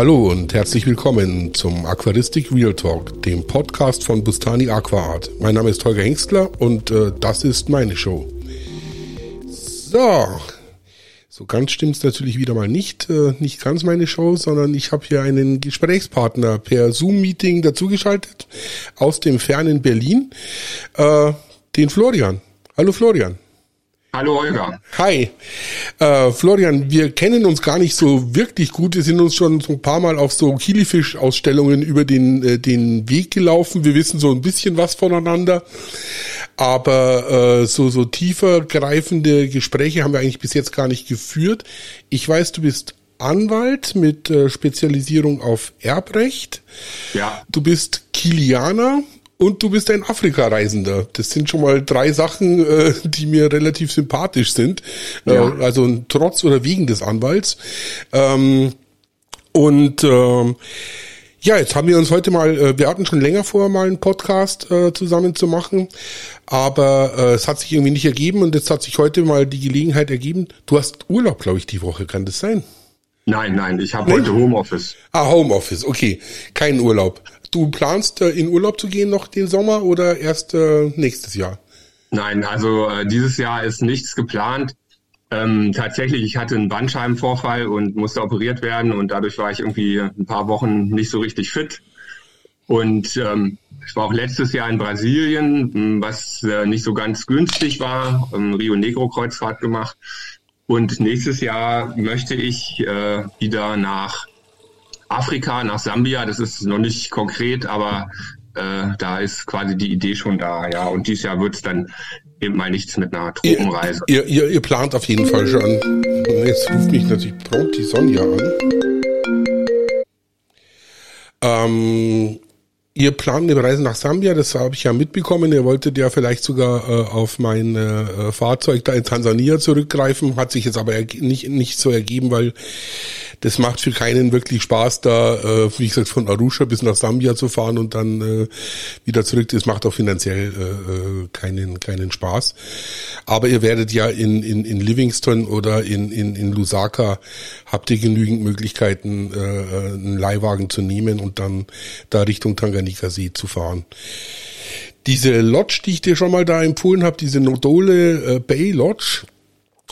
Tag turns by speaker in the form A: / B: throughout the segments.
A: Hallo und herzlich willkommen zum Aquaristik Real Talk, dem Podcast von Bustani Aquaart. Mein Name ist Holger Hengstler und äh, das ist meine Show. So, so ganz stimmt es natürlich wieder mal nicht. Äh, nicht ganz meine Show, sondern ich habe hier einen Gesprächspartner per Zoom-Meeting dazugeschaltet aus dem fernen Berlin, äh, den Florian. Hallo Florian.
B: Hallo Holger.
A: Hi. Äh, Florian, wir kennen uns gar nicht so wirklich gut. Wir sind uns schon so ein paar Mal auf so Kilifisch-Ausstellungen über den, äh, den Weg gelaufen. Wir wissen so ein bisschen was voneinander. Aber äh, so, so tiefer greifende Gespräche haben wir eigentlich bis jetzt gar nicht geführt. Ich weiß, du bist Anwalt mit äh, Spezialisierung auf Erbrecht.
B: Ja.
A: Du bist Kilianer und du bist ein Afrika-Reisender. Das sind schon mal drei Sachen, äh, die mir relativ sympathisch sind. Äh, ja. Äh, also trotz oder wegen des Anwalts. Ähm, und ähm, ja, jetzt haben wir uns heute mal, äh, wir hatten schon länger vor, mal einen Podcast äh, zusammen zu machen, aber äh, es hat sich irgendwie nicht ergeben und jetzt hat sich heute mal die Gelegenheit ergeben. Du hast Urlaub, glaube ich, die Woche, kann das sein?
B: Nein, nein, ich habe heute Homeoffice.
A: Ah, Homeoffice, okay. Kein Urlaub. Du planst äh, in Urlaub zu gehen noch den Sommer oder erst äh, nächstes Jahr?
B: Nein, also äh, dieses Jahr ist nichts geplant. Ähm, tatsächlich, ich hatte einen Bandscheibenvorfall und musste operiert werden und dadurch war ich irgendwie ein paar Wochen nicht so richtig fit. Und ähm, ich war auch letztes Jahr in Brasilien, was äh, nicht so ganz günstig war, ähm, Rio Negro Kreuzfahrt gemacht. Und nächstes Jahr möchte ich äh, wieder nach Afrika, nach Sambia, das ist noch nicht konkret, aber äh, da ist quasi die Idee schon da, ja. Und dieses Jahr wird es dann eben mal nichts mit einer Tropenreise.
A: Ihr, ihr, ihr plant auf jeden Fall schon. Jetzt ruft mich natürlich prompt die Sonja an. Ähm, Ihr plant eine Reise nach Sambia, das habe ich ja mitbekommen. Ihr wolltet ja vielleicht sogar äh, auf mein äh, Fahrzeug da in Tansania zurückgreifen, hat sich jetzt aber nicht, nicht so ergeben, weil das macht für keinen wirklich Spaß, da, äh, wie gesagt, von Arusha bis nach Sambia zu fahren und dann äh, wieder zurück. Das macht auch finanziell äh, äh, keinen, keinen Spaß. Aber ihr werdet ja in, in, in Livingston oder in, in, in Lusaka habt ihr genügend Möglichkeiten, äh, einen Leihwagen zu nehmen und dann da Richtung Tanganika See zu fahren. Diese Lodge, die ich dir schon mal da empfohlen habe, diese Nodole äh, Bay Lodge,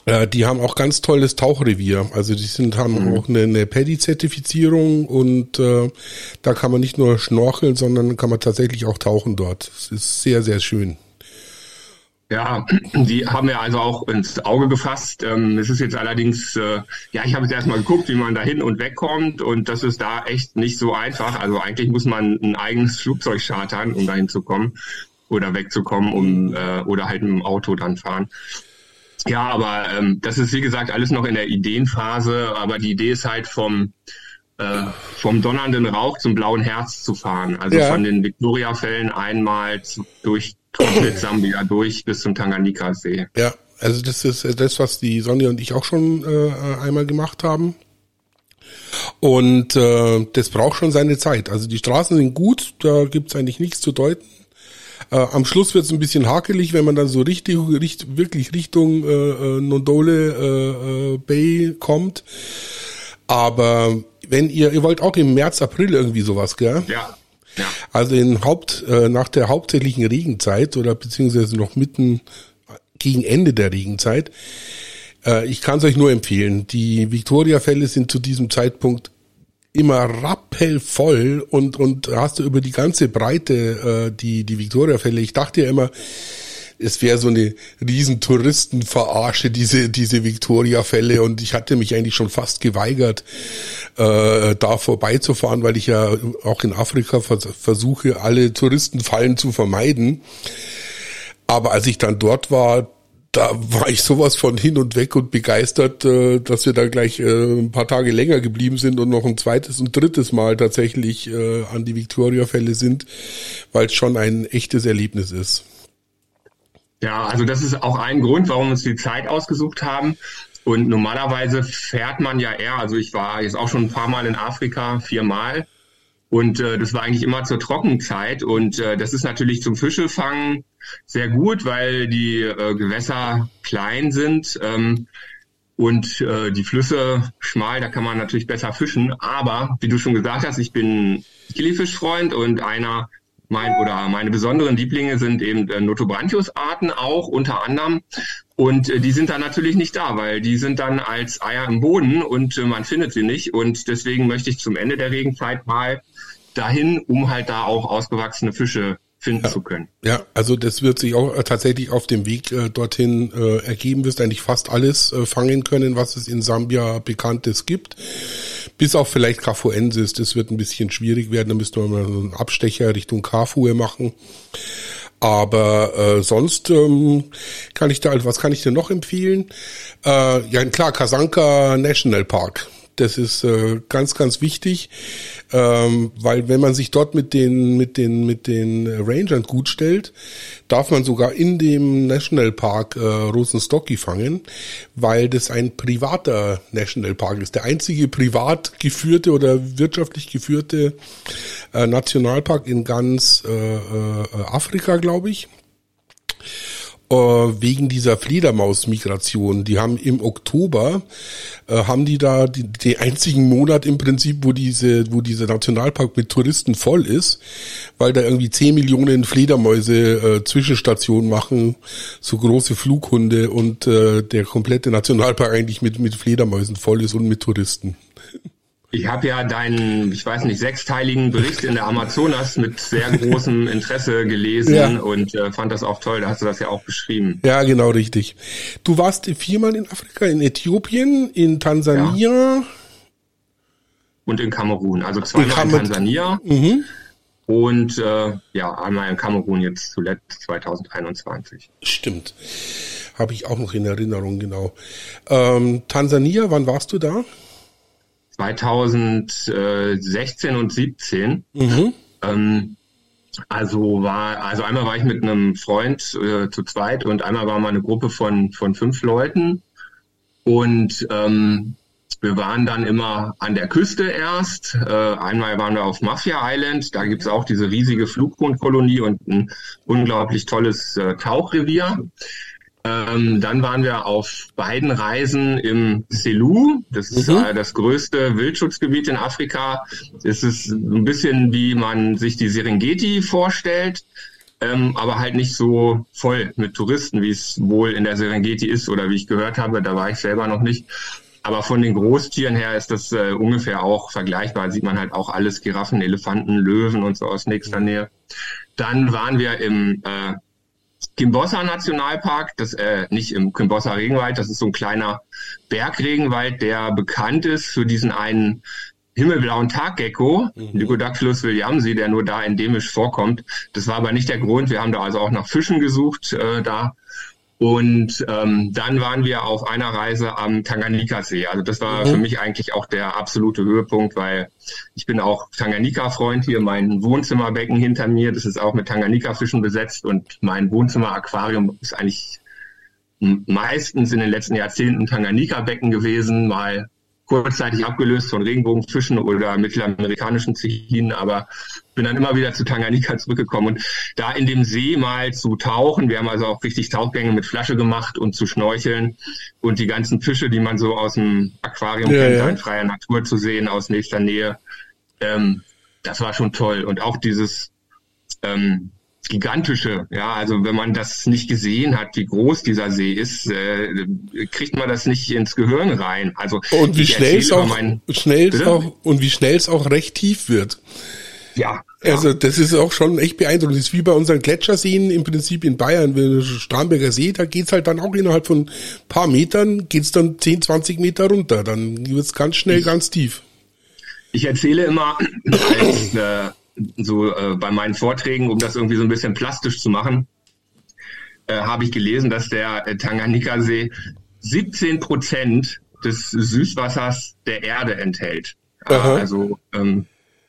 A: äh, die haben auch ganz tolles Tauchrevier. Also die sind haben mhm. auch eine, eine Paddy-Zertifizierung und äh, da kann man nicht nur schnorcheln, sondern kann man tatsächlich auch tauchen dort. Es ist sehr, sehr schön.
B: Ja, die haben wir also auch ins Auge gefasst. Ähm, es ist jetzt allerdings, äh, ja, ich habe jetzt erstmal geguckt, wie man da hin und wegkommt und das ist da echt nicht so einfach. Also eigentlich muss man ein eigenes Flugzeug chartern, um dahin zu kommen oder wegzukommen, um äh, oder halt mit dem Auto dann fahren. Ja, aber ähm, das ist wie gesagt alles noch in der Ideenphase, aber die Idee ist halt vom äh, vom donnernden Rauch zum blauen Herz zu fahren. Also ja. von den Victoria-Fällen einmal zu, durch komplett Sambia durch bis zum Tanganika-See.
A: Ja, also das ist das, was die Sonja und ich auch schon äh, einmal gemacht haben. Und äh, das braucht schon seine Zeit. Also die Straßen sind gut, da gibt's eigentlich nichts zu deuten. Äh, am Schluss wird es ein bisschen hakelig, wenn man dann so richtig, richtig wirklich Richtung äh, äh, Nondole äh, äh, Bay kommt. Aber wenn ihr, ihr wollt auch im März, April irgendwie sowas, gell?
B: Ja.
A: Also in Haupt, äh, nach der hauptsächlichen Regenzeit oder beziehungsweise noch mitten gegen Ende der Regenzeit. Äh, ich kann es euch nur empfehlen. Die Victoria-Fälle sind zu diesem Zeitpunkt immer rappelvoll und, und hast du über die ganze Breite äh, die, die Victoria-Fälle. Ich dachte ja immer, es wäre so eine riesen Touristenverarsche, diese, diese Victoria-Fälle und ich hatte mich eigentlich schon fast geweigert, äh, da vorbeizufahren, weil ich ja auch in Afrika vers versuche, alle Touristenfallen zu vermeiden. Aber als ich dann dort war, da war ich sowas von hin und weg und begeistert, äh, dass wir da gleich äh, ein paar Tage länger geblieben sind und noch ein zweites und drittes Mal tatsächlich äh, an die Victoria-Fälle sind, weil es schon ein echtes Erlebnis ist.
B: Ja, also das ist auch ein Grund, warum wir uns die Zeit ausgesucht haben. Und normalerweise fährt man ja eher, also ich war jetzt auch schon ein paar Mal in Afrika, viermal. Und äh, das war eigentlich immer zur Trockenzeit. Und äh, das ist natürlich zum Fischefangen sehr gut, weil die äh, Gewässer klein sind. Ähm, und äh, die Flüsse schmal, da kann man natürlich besser fischen. Aber wie du schon gesagt hast, ich bin Kilifischfreund und einer mein oder meine besonderen Lieblinge sind eben äh, Notobranchius-Arten auch unter anderem. Und äh, die sind dann natürlich nicht da, weil die sind dann als Eier im Boden und äh, man findet sie nicht. Und deswegen möchte ich zum Ende der Regenzeit mal dahin, um halt da auch ausgewachsene Fische finden
A: ja.
B: zu können.
A: Ja, also das wird sich auch äh, tatsächlich auf dem Weg äh, dorthin äh, ergeben. Wirst eigentlich fast alles äh, fangen können, was es in Sambia bekanntes gibt. Bis auf vielleicht Cafuensis. Das wird ein bisschen schwierig werden. Da müsste man mal so einen Abstecher Richtung Kafue machen. Aber äh, sonst ähm, kann ich da, was kann ich dir noch empfehlen? Äh, ja, klar, Kasanka National Park das ist äh, ganz, ganz wichtig, ähm, weil wenn man sich dort mit den mit den mit den Rangern gut stellt, darf man sogar in dem Nationalpark äh, Rosenstocki fangen, weil das ein privater Nationalpark ist, der einzige privat geführte oder wirtschaftlich geführte äh, Nationalpark in ganz äh, äh, Afrika, glaube ich. Äh, wegen dieser Fledermausmigration. Die haben im Oktober äh, haben die da die, die einzigen Monat im Prinzip, wo diese, wo dieser Nationalpark mit Touristen voll ist, weil da irgendwie 10 Millionen Fledermäuse äh, Zwischenstationen machen, so große Flughunde und äh, der komplette Nationalpark eigentlich mit mit Fledermäusen voll ist und mit Touristen.
B: Ich habe ja deinen, ich weiß nicht, sechsteiligen Bericht in der Amazonas mit sehr großem Interesse gelesen ja. und äh, fand das auch toll. Da hast du das ja auch beschrieben.
A: Ja, genau richtig. Du warst viermal in Afrika, in Äthiopien, in Tansania. Ja.
B: Und in Kamerun. Also zweimal in, in Tansania. Mhm. Und äh, ja, einmal in Kamerun jetzt zuletzt 2021.
A: Stimmt. Habe ich auch noch in Erinnerung, genau. Ähm, Tansania, wann warst du da?
B: 2016 und 17. Mhm. Ähm, also war, also einmal war ich mit einem Freund äh, zu zweit und einmal war mal eine Gruppe von, von fünf Leuten. Und ähm, wir waren dann immer an der Küste erst. Äh, einmal waren wir auf Mafia Island, da gibt's auch diese riesige Flughundkolonie und ein unglaublich tolles äh, Tauchrevier. Ähm, dann waren wir auf beiden Reisen im Selou. Das ist mhm. äh, das größte Wildschutzgebiet in Afrika. Es ist ein bisschen wie man sich die Serengeti vorstellt. Ähm, aber halt nicht so voll mit Touristen, wie es wohl in der Serengeti ist oder wie ich gehört habe, da war ich selber noch nicht. Aber von den Großtieren her ist das äh, ungefähr auch vergleichbar. Sieht man halt auch alles Giraffen, Elefanten, Löwen und so aus nächster Nähe. Dann waren wir im äh, Kimbossa Nationalpark, das äh, nicht im Kimbossa Regenwald, das ist so ein kleiner Bergregenwald, der bekannt ist für diesen einen himmelblauen Taggecko, mhm. Lycodactylus williamsi, der nur da endemisch vorkommt. Das war aber nicht der Grund. Wir haben da also auch nach Fischen gesucht äh, da und ähm, dann waren wir auf einer Reise am Tanganika-See. Also das war mhm. für mich eigentlich auch der absolute Höhepunkt, weil ich bin auch Tanganika-Freund hier. Mein Wohnzimmerbecken hinter mir, das ist auch mit Tanganika-Fischen besetzt und mein Wohnzimmer-Aquarium ist eigentlich meistens in den letzten Jahrzehnten Tanganika-Becken gewesen, mal kurzzeitig abgelöst von Regenbogenfischen oder mittelamerikanischen Zechinen, aber bin dann immer wieder zu Tanganika zurückgekommen und da in dem See mal zu tauchen. Wir haben also auch richtig Tauchgänge mit Flasche gemacht und zu schnorcheln und die ganzen Fische, die man so aus dem Aquarium ja, kennt, ja. in freier Natur zu sehen, aus nächster Nähe. Ähm, das war schon toll und auch dieses ähm, gigantische. Ja, also wenn man das nicht gesehen hat, wie groß dieser See ist, äh, kriegt man das nicht ins Gehirn rein. Also
A: und wie schnell es auch, schnell auch und wie schnell es auch recht tief wird.
B: Ja.
A: Also das ist auch schon echt beeindruckend. Das ist wie bei unseren Gletscherseen im Prinzip in Bayern, wenn Starnberger See, da geht's halt dann auch innerhalb von paar Metern, geht's dann 10, 20 Meter runter. Dann wird's ganz schnell ganz tief.
B: Ich erzähle immer als äh, so äh, bei meinen Vorträgen, um das irgendwie so ein bisschen plastisch zu machen, äh, habe ich gelesen, dass der äh, Tanganjika-See 17 Prozent des Süßwassers der Erde enthält. Aha. Also ähm,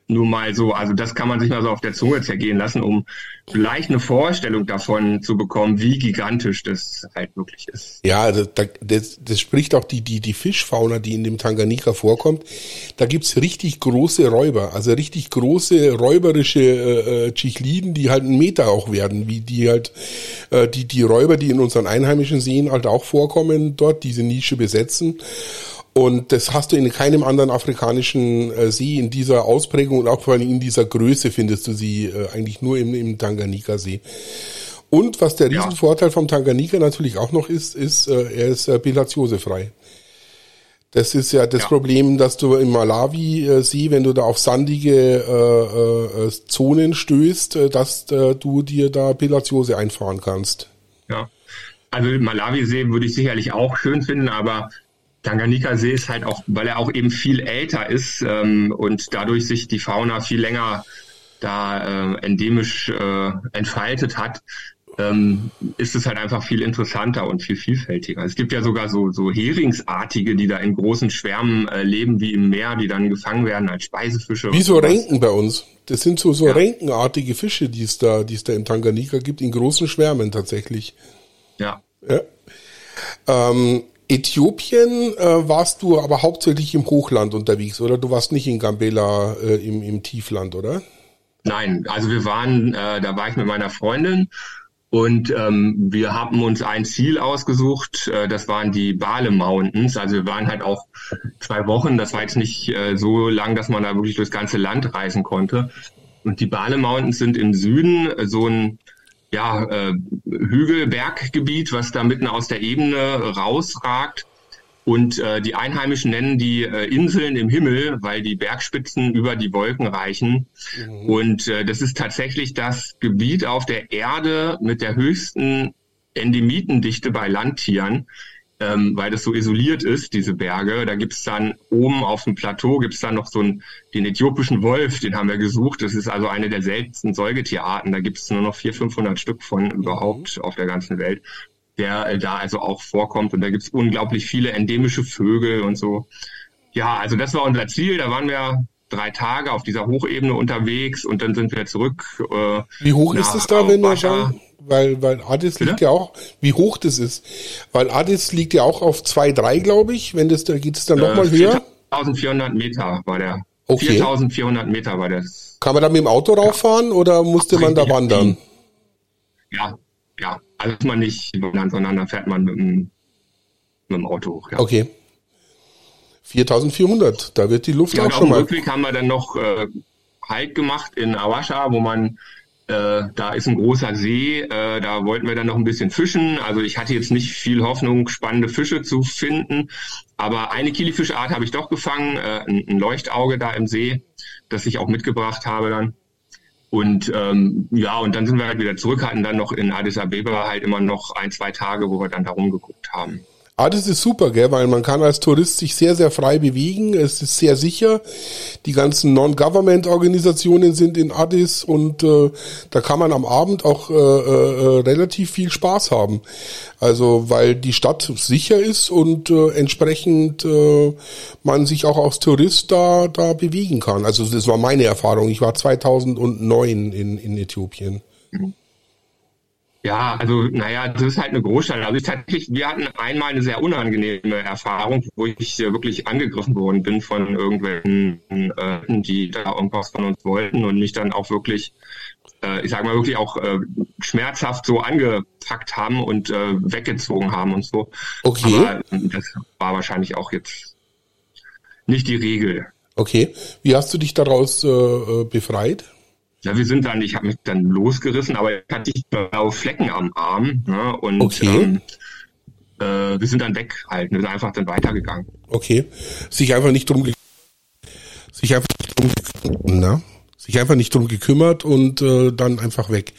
B: nur mal so, also das kann man sich mal so auf der Zunge zergehen lassen, um vielleicht eine Vorstellung davon zu bekommen, wie gigantisch das halt wirklich ist.
A: Ja, also das, das spricht auch die, die, die Fischfauna, die in dem Tanganika vorkommt. Da gibt's richtig große Räuber, also richtig große räuberische äh, äh, Chichliden, die halt einen Meter auch werden, wie die halt äh, die, die Räuber, die in unseren einheimischen Seen halt auch vorkommen, dort diese Nische besetzen. Und das hast du in keinem anderen afrikanischen äh, See in dieser Ausprägung und auch vor allem in dieser Größe findest du sie äh, eigentlich nur im, im Tanganika-See. Und was der Riesenvorteil vom Tanganika natürlich auch noch ist, ist, äh, er ist äh, bilatiosefrei. Das ist ja das ja. Problem, dass du im Malawi-See, äh, wenn du da auf sandige äh, äh, Zonen stößt, äh, dass äh, du dir da Bilatiose einfahren kannst.
B: Ja. Also Malawi-See würde ich sicherlich auch schön finden, aber Tanganika-See ist halt auch, weil er auch eben viel älter ist ähm, und dadurch sich die Fauna viel länger da äh, endemisch äh, entfaltet hat, ähm, ist es halt einfach viel interessanter und viel vielfältiger. Es gibt ja sogar so, so Heringsartige, die da in großen Schwärmen äh, leben, wie im Meer, die dann gefangen werden als Speisefische.
A: Wie so Renken bei uns. Das sind so, so ja. Renkenartige Fische, die es da, die es da im Tanganika gibt, in großen Schwärmen tatsächlich.
B: Ja.
A: ja. Ähm, Äthiopien äh, warst du aber hauptsächlich im Hochland unterwegs, oder? Du warst nicht in Gambela äh, im, im Tiefland, oder?
B: Nein, also wir waren, äh, da war ich mit meiner Freundin und ähm, wir haben uns ein Ziel ausgesucht, äh, das waren die Bale Mountains. Also wir waren halt auch zwei Wochen, das war jetzt nicht äh, so lang, dass man da wirklich durchs ganze Land reisen konnte. Und die Bale Mountains sind im Süden äh, so ein ja, äh, Hügelberggebiet, was da mitten aus der Ebene rausragt. Und äh, die Einheimischen nennen die äh, Inseln im Himmel, weil die Bergspitzen über die Wolken reichen. Mhm. Und äh, das ist tatsächlich das Gebiet auf der Erde mit der höchsten Endemitendichte bei Landtieren ähm, weil das so isoliert ist, diese Berge. Da gibt's dann oben auf dem Plateau gibt's dann noch so einen, den äthiopischen Wolf, den haben wir gesucht. Das ist also eine der seltensten Säugetierarten. Da gibt's nur noch 400, 500 Stück von mhm. überhaupt auf der ganzen Welt, der äh, da also auch vorkommt. Und da gibt's unglaublich viele endemische Vögel und so. Ja, also das war unser Ziel. Da waren wir drei Tage auf dieser Hochebene unterwegs und dann sind wir zurück.
A: Äh, Wie hoch ist es da, wenn da, weil, weil Addis Bitte? liegt ja auch, wie hoch das ist. Weil Addis liegt ja auch auf 2,3, glaube ich. Wenn das, da geht es dann nochmal äh, höher.
B: 4400 Meter war der. Okay. 4400 Meter war das.
A: Kann man da mit dem Auto rauffahren oder musste man da wandern?
B: Ja, ja. Also man nicht wandern, sondern da fährt man mit dem, mit dem Auto hoch. Ja.
A: Okay. 4400, da wird die Luft ja, auch schon mal.
B: Rückweg haben wir dann noch äh, Halt gemacht in Awasha, wo man äh, da ist ein großer See, äh, da wollten wir dann noch ein bisschen fischen. Also ich hatte jetzt nicht viel Hoffnung, spannende Fische zu finden, aber eine Kilifischart habe ich doch gefangen, äh, ein, ein Leuchtauge da im See, das ich auch mitgebracht habe dann. Und ähm, ja, und dann sind wir halt wieder zurück, hatten dann noch in Addis Abeba halt immer noch ein, zwei Tage, wo wir dann da rumgeguckt haben.
A: Ah, das ist super, gell, weil man kann als Tourist sich sehr, sehr frei bewegen. Es ist sehr sicher. Die ganzen Non-Government-Organisationen sind in Addis und äh, da kann man am Abend auch äh, äh, relativ viel Spaß haben. Also weil die Stadt sicher ist und äh, entsprechend äh, man sich auch als Tourist da, da bewegen kann. Also das war meine Erfahrung. Ich war 2009 in, in Äthiopien. Mhm.
B: Ja, also naja, das ist halt eine Großstadt. Also tatsächlich, wir hatten einmal eine sehr unangenehme Erfahrung, wo ich wirklich angegriffen worden bin von irgendwelchen, äh, die da irgendwas von uns wollten und mich dann auch wirklich, äh, ich sage mal wirklich auch äh, schmerzhaft so angepackt haben und äh, weggezogen haben und so.
A: Okay. Aber
B: das war wahrscheinlich auch jetzt nicht die Regel.
A: Okay. Wie hast du dich daraus äh, äh befreit?
B: Ja, wir sind dann, ich habe mich dann losgerissen, aber ich hatte blaue Flecken am Arm ne, und okay. ähm, äh, wir sind dann weg halt, wir sind einfach dann weitergegangen.
A: Okay, sich einfach nicht drum sich einfach nicht drum na, sich einfach nicht drum gekümmert und äh, dann einfach weg.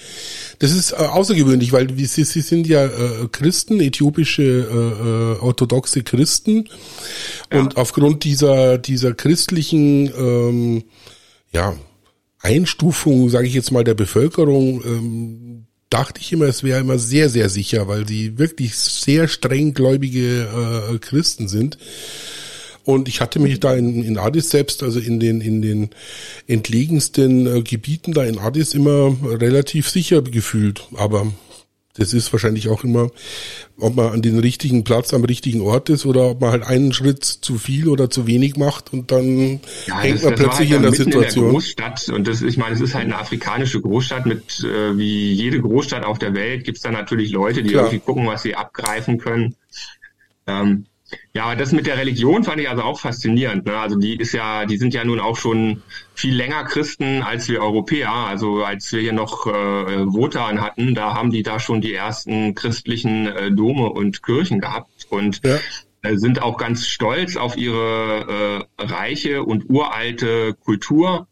A: Das ist äh, außergewöhnlich, weil sie, sie sind ja äh, Christen, äthiopische äh, äh, orthodoxe Christen und ja. aufgrund dieser dieser christlichen ähm, ja Einstufung, sage ich jetzt mal, der Bevölkerung ähm, dachte ich immer, es wäre immer sehr, sehr sicher, weil sie wirklich sehr streng gläubige äh, Christen sind. Und ich hatte mich da in, in Addis selbst, also in den, in den entlegensten äh, Gebieten da in Addis immer relativ sicher gefühlt. Aber das ist wahrscheinlich auch immer, ob man an den richtigen Platz am richtigen Ort ist oder ob man halt einen Schritt zu viel oder zu wenig macht und dann ja, hängt das, man das plötzlich halt in der Situation. In der
B: Großstadt und das, ich meine, es ist halt eine afrikanische Großstadt mit, äh, wie jede Großstadt auf der Welt, gibt es da natürlich Leute, die Klar. irgendwie gucken, was sie abgreifen können. Ähm, ja, das mit der Religion fand ich also auch faszinierend. Ne? Also die ist ja, die sind ja nun auch schon viel länger Christen als wir Europäer. Also als wir hier noch äh, Wotan hatten, da haben die da schon die ersten christlichen äh, Dome und Kirchen gehabt und ja. äh, sind auch ganz stolz auf ihre äh, reiche und uralte Kultur.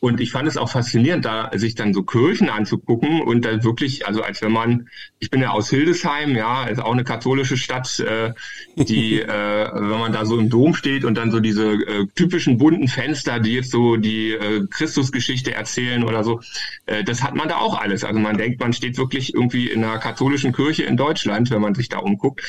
B: Und ich fand es auch faszinierend, da sich dann so Kirchen anzugucken und dann wirklich, also als wenn man, ich bin ja aus Hildesheim, ja, ist auch eine katholische Stadt, äh, die, äh, wenn man da so im Dom steht und dann so diese äh, typischen bunten Fenster, die jetzt so die äh, Christusgeschichte erzählen oder so, äh, das hat man da auch alles. Also man denkt, man steht wirklich irgendwie in einer katholischen Kirche in Deutschland, wenn man sich da umguckt.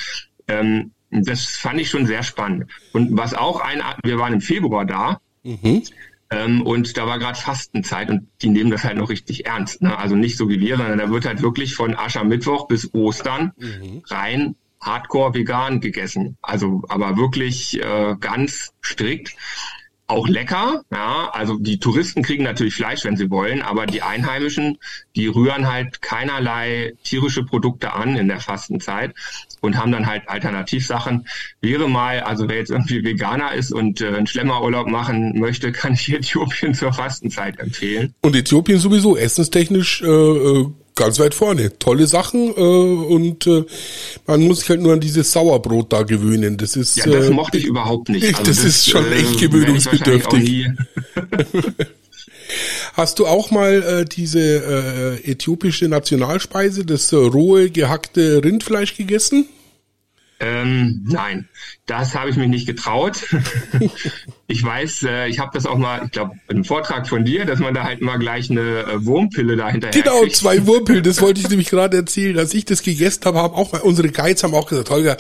B: Ähm, das fand ich schon sehr spannend. Und was auch ein, wir waren im Februar da. Mhm. Ähm, und da war gerade Fastenzeit und die nehmen das halt noch richtig ernst. Ne? Also nicht so wie wir, sondern da wird halt wirklich von Aschermittwoch bis Ostern mhm. rein hardcore vegan gegessen. Also aber wirklich äh, ganz strikt auch lecker. Ja, also die Touristen kriegen natürlich Fleisch, wenn sie wollen, aber die Einheimischen, die rühren halt keinerlei tierische Produkte an in der Fastenzeit und haben dann halt Alternativsachen. Wäre mal, also wer jetzt irgendwie Veganer ist und äh, einen Schlemmerurlaub machen möchte, kann ich Äthiopien zur Fastenzeit empfehlen.
A: Und Äthiopien sowieso essenstechnisch äh, äh ganz weit vorne. Tolle Sachen äh, und äh, man muss sich halt nur an dieses Sauerbrot da gewöhnen. Das ist
B: ja, das äh, mochte ich überhaupt nicht.
A: Also das, das, ist schon äh, echt gewöhnungsbedürftig. Hast du auch mal äh, diese äh, äthiopische Nationalspeise, das äh, rohe gehackte Rindfleisch gegessen?
B: Ähm, nein, das habe ich mich nicht getraut. ich weiß, äh, ich habe das auch mal, ich glaube, einem Vortrag von dir, dass man da halt mal gleich eine äh, Wurmpille dahinter
A: Genau, kriegt. zwei Wurmpillen, das wollte ich nämlich gerade erzählen. Als ich das gegessen habe, haben auch mal unsere Guides haben auch gesagt, Holger,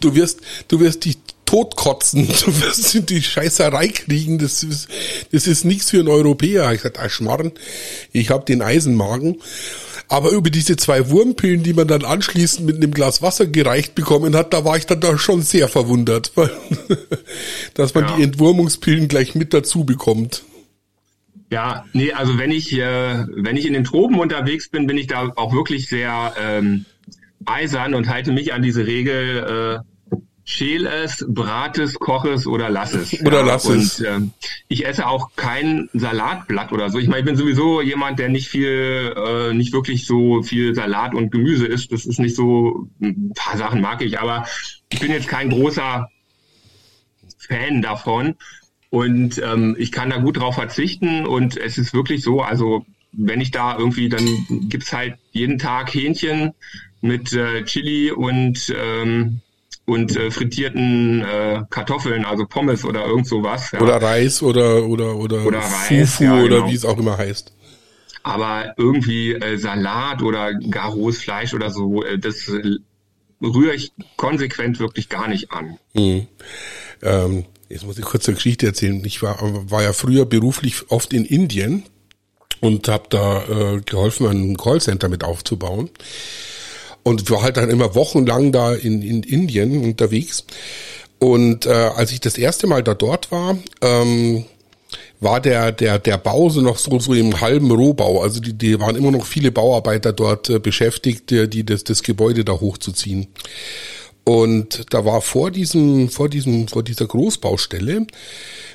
A: du wirst, du wirst dich totkotzen, du wirst die Scheißerei kriegen, das ist, das ist nichts für einen Europäer. Ich sagte, ah, Schmarrn, ich habe den Eisenmagen. Aber über diese zwei Wurmpillen, die man dann anschließend mit einem Glas Wasser gereicht bekommen hat, da war ich dann da schon sehr verwundert, weil, dass man ja. die Entwurmungspillen gleich mit dazu bekommt.
B: Ja, nee, also wenn ich, äh, wenn ich in den Tropen unterwegs bin, bin ich da auch wirklich sehr ähm, eisern und halte mich an diese Regel, äh, schäl es, brat es, koch es oder lass es.
A: Oder ja, lass es.
B: Und äh, ich esse auch kein Salatblatt oder so. Ich meine, ich bin sowieso jemand, der nicht viel, äh, nicht wirklich so viel Salat und Gemüse isst. Das ist nicht so, ein paar Sachen mag ich, aber ich bin jetzt kein großer Fan davon. Und ähm, ich kann da gut drauf verzichten und es ist wirklich so, also wenn ich da irgendwie, dann gibt's halt jeden Tag Hähnchen mit äh, Chili und ähm, und äh, frittierten äh, Kartoffeln, also Pommes oder irgend sowas.
A: Ja. Oder Reis oder oder oder, oder Reis, Fufu ja, genau. oder wie es auch immer heißt.
B: Aber irgendwie äh, Salat oder gar rohes Fleisch oder so, äh, das äh, rühre ich konsequent wirklich gar nicht an.
A: Mhm. Ähm, jetzt muss ich kurz eine Geschichte erzählen. Ich war, war ja früher beruflich oft in Indien und habe da äh, geholfen, ein Callcenter mit aufzubauen und war halt dann immer wochenlang da in, in Indien unterwegs. Und äh, als ich das erste Mal da dort war, ähm, war der der der Bau so noch so so im halben Rohbau. Also die die waren immer noch viele Bauarbeiter dort äh, beschäftigt, die, die das das Gebäude da hochzuziehen. Und da war vor diesem vor diesem vor dieser Großbaustelle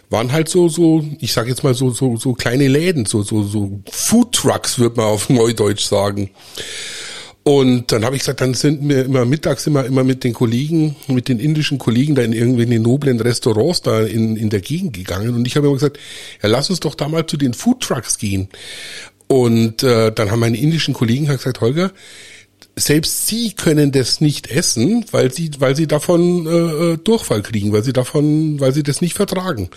A: waren halt so so ich sag jetzt mal so so so kleine Läden, so so so Food Trucks wird man auf Neudeutsch sagen. Und dann habe ich gesagt, dann sind wir immer mittags immer immer mit den Kollegen, mit den indischen Kollegen da in irgendwelchen noblen Restaurants da in, in der Gegend gegangen. Und ich habe immer gesagt, ja, lass uns doch da mal zu den Food Trucks gehen. Und äh, dann haben meine indischen Kollegen halt gesagt, Holger, selbst sie können das nicht essen, weil sie, weil sie davon äh, äh, Durchfall kriegen, weil sie davon, weil sie das nicht vertragen.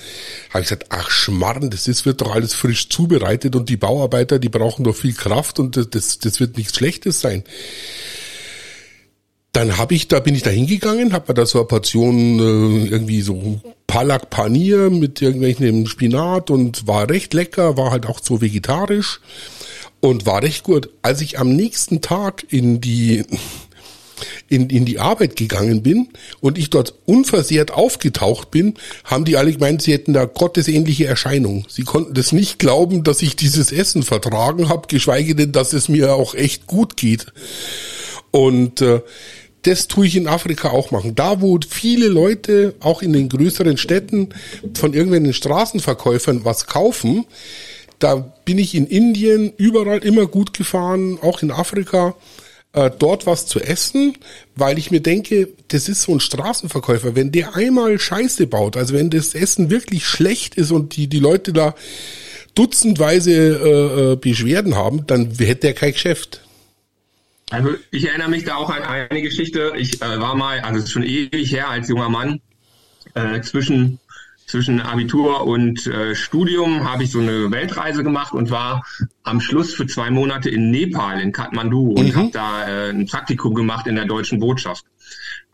A: Habe ich gesagt, ach Schmarrn, das ist, wird doch alles frisch zubereitet und die Bauarbeiter, die brauchen doch viel Kraft und das, das wird nichts Schlechtes sein. Dann habe ich, da bin ich da hingegangen, habe mir da so eine Portion äh, irgendwie so Palak Panier mit irgendwelchen Spinat und war recht lecker, war halt auch so vegetarisch und war recht gut. Als ich am nächsten Tag in die in, in die Arbeit gegangen bin und ich dort unversehrt aufgetaucht bin, haben die alle gemeint, sie hätten da gottesähnliche Erscheinung. Sie konnten das nicht glauben, dass ich dieses Essen vertragen habe, geschweige denn, dass es mir auch echt gut geht. Und äh, das tue ich in Afrika auch machen. Da, wo viele Leute auch in den größeren Städten von irgendwelchen Straßenverkäufern was kaufen, da bin ich in Indien überall immer gut gefahren, auch in Afrika äh, dort was zu essen, weil ich mir denke, das ist so ein Straßenverkäufer. Wenn der einmal Scheiße baut, also wenn das Essen wirklich schlecht ist und die, die Leute da dutzendweise äh, äh Beschwerden haben, dann hätte er kein Geschäft.
B: Also ich erinnere mich da auch an eine Geschichte. Ich äh, war mal, also schon ewig her als junger Mann, äh, zwischen zwischen Abitur und äh, Studium habe ich so eine Weltreise gemacht und war am Schluss für zwei Monate in Nepal, in Kathmandu und mhm. habe da äh, ein Praktikum gemacht in der deutschen Botschaft.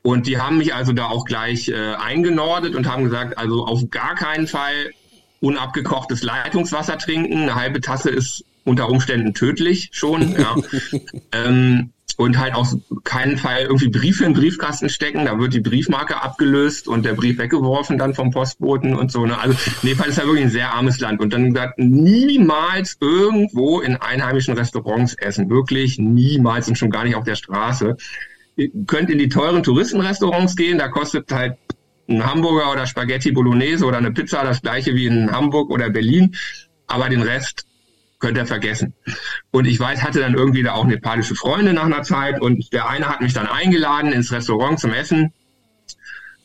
B: Und die haben mich also da auch gleich äh, eingenordet und haben gesagt, also auf gar keinen Fall unabgekochtes Leitungswasser trinken. Eine halbe Tasse ist unter Umständen tödlich schon. Ja. ähm, und halt auf keinen Fall irgendwie Briefe in den Briefkasten stecken. Da wird die Briefmarke abgelöst und der Brief weggeworfen dann vom Postboten und so. Ne? Also Nepal ist ja wirklich ein sehr armes Land. Und dann gesagt, niemals irgendwo in einheimischen Restaurants essen. Wirklich niemals und schon gar nicht auf der Straße. Ihr könnt in die teuren Touristenrestaurants gehen. Da kostet halt ein Hamburger oder Spaghetti Bolognese oder eine Pizza das gleiche wie in Hamburg oder Berlin. Aber den Rest könnt ihr vergessen. Und ich weiß, hatte dann irgendwie da auch nepalische Freunde nach einer Zeit und der eine hat mich dann eingeladen ins Restaurant zum Essen.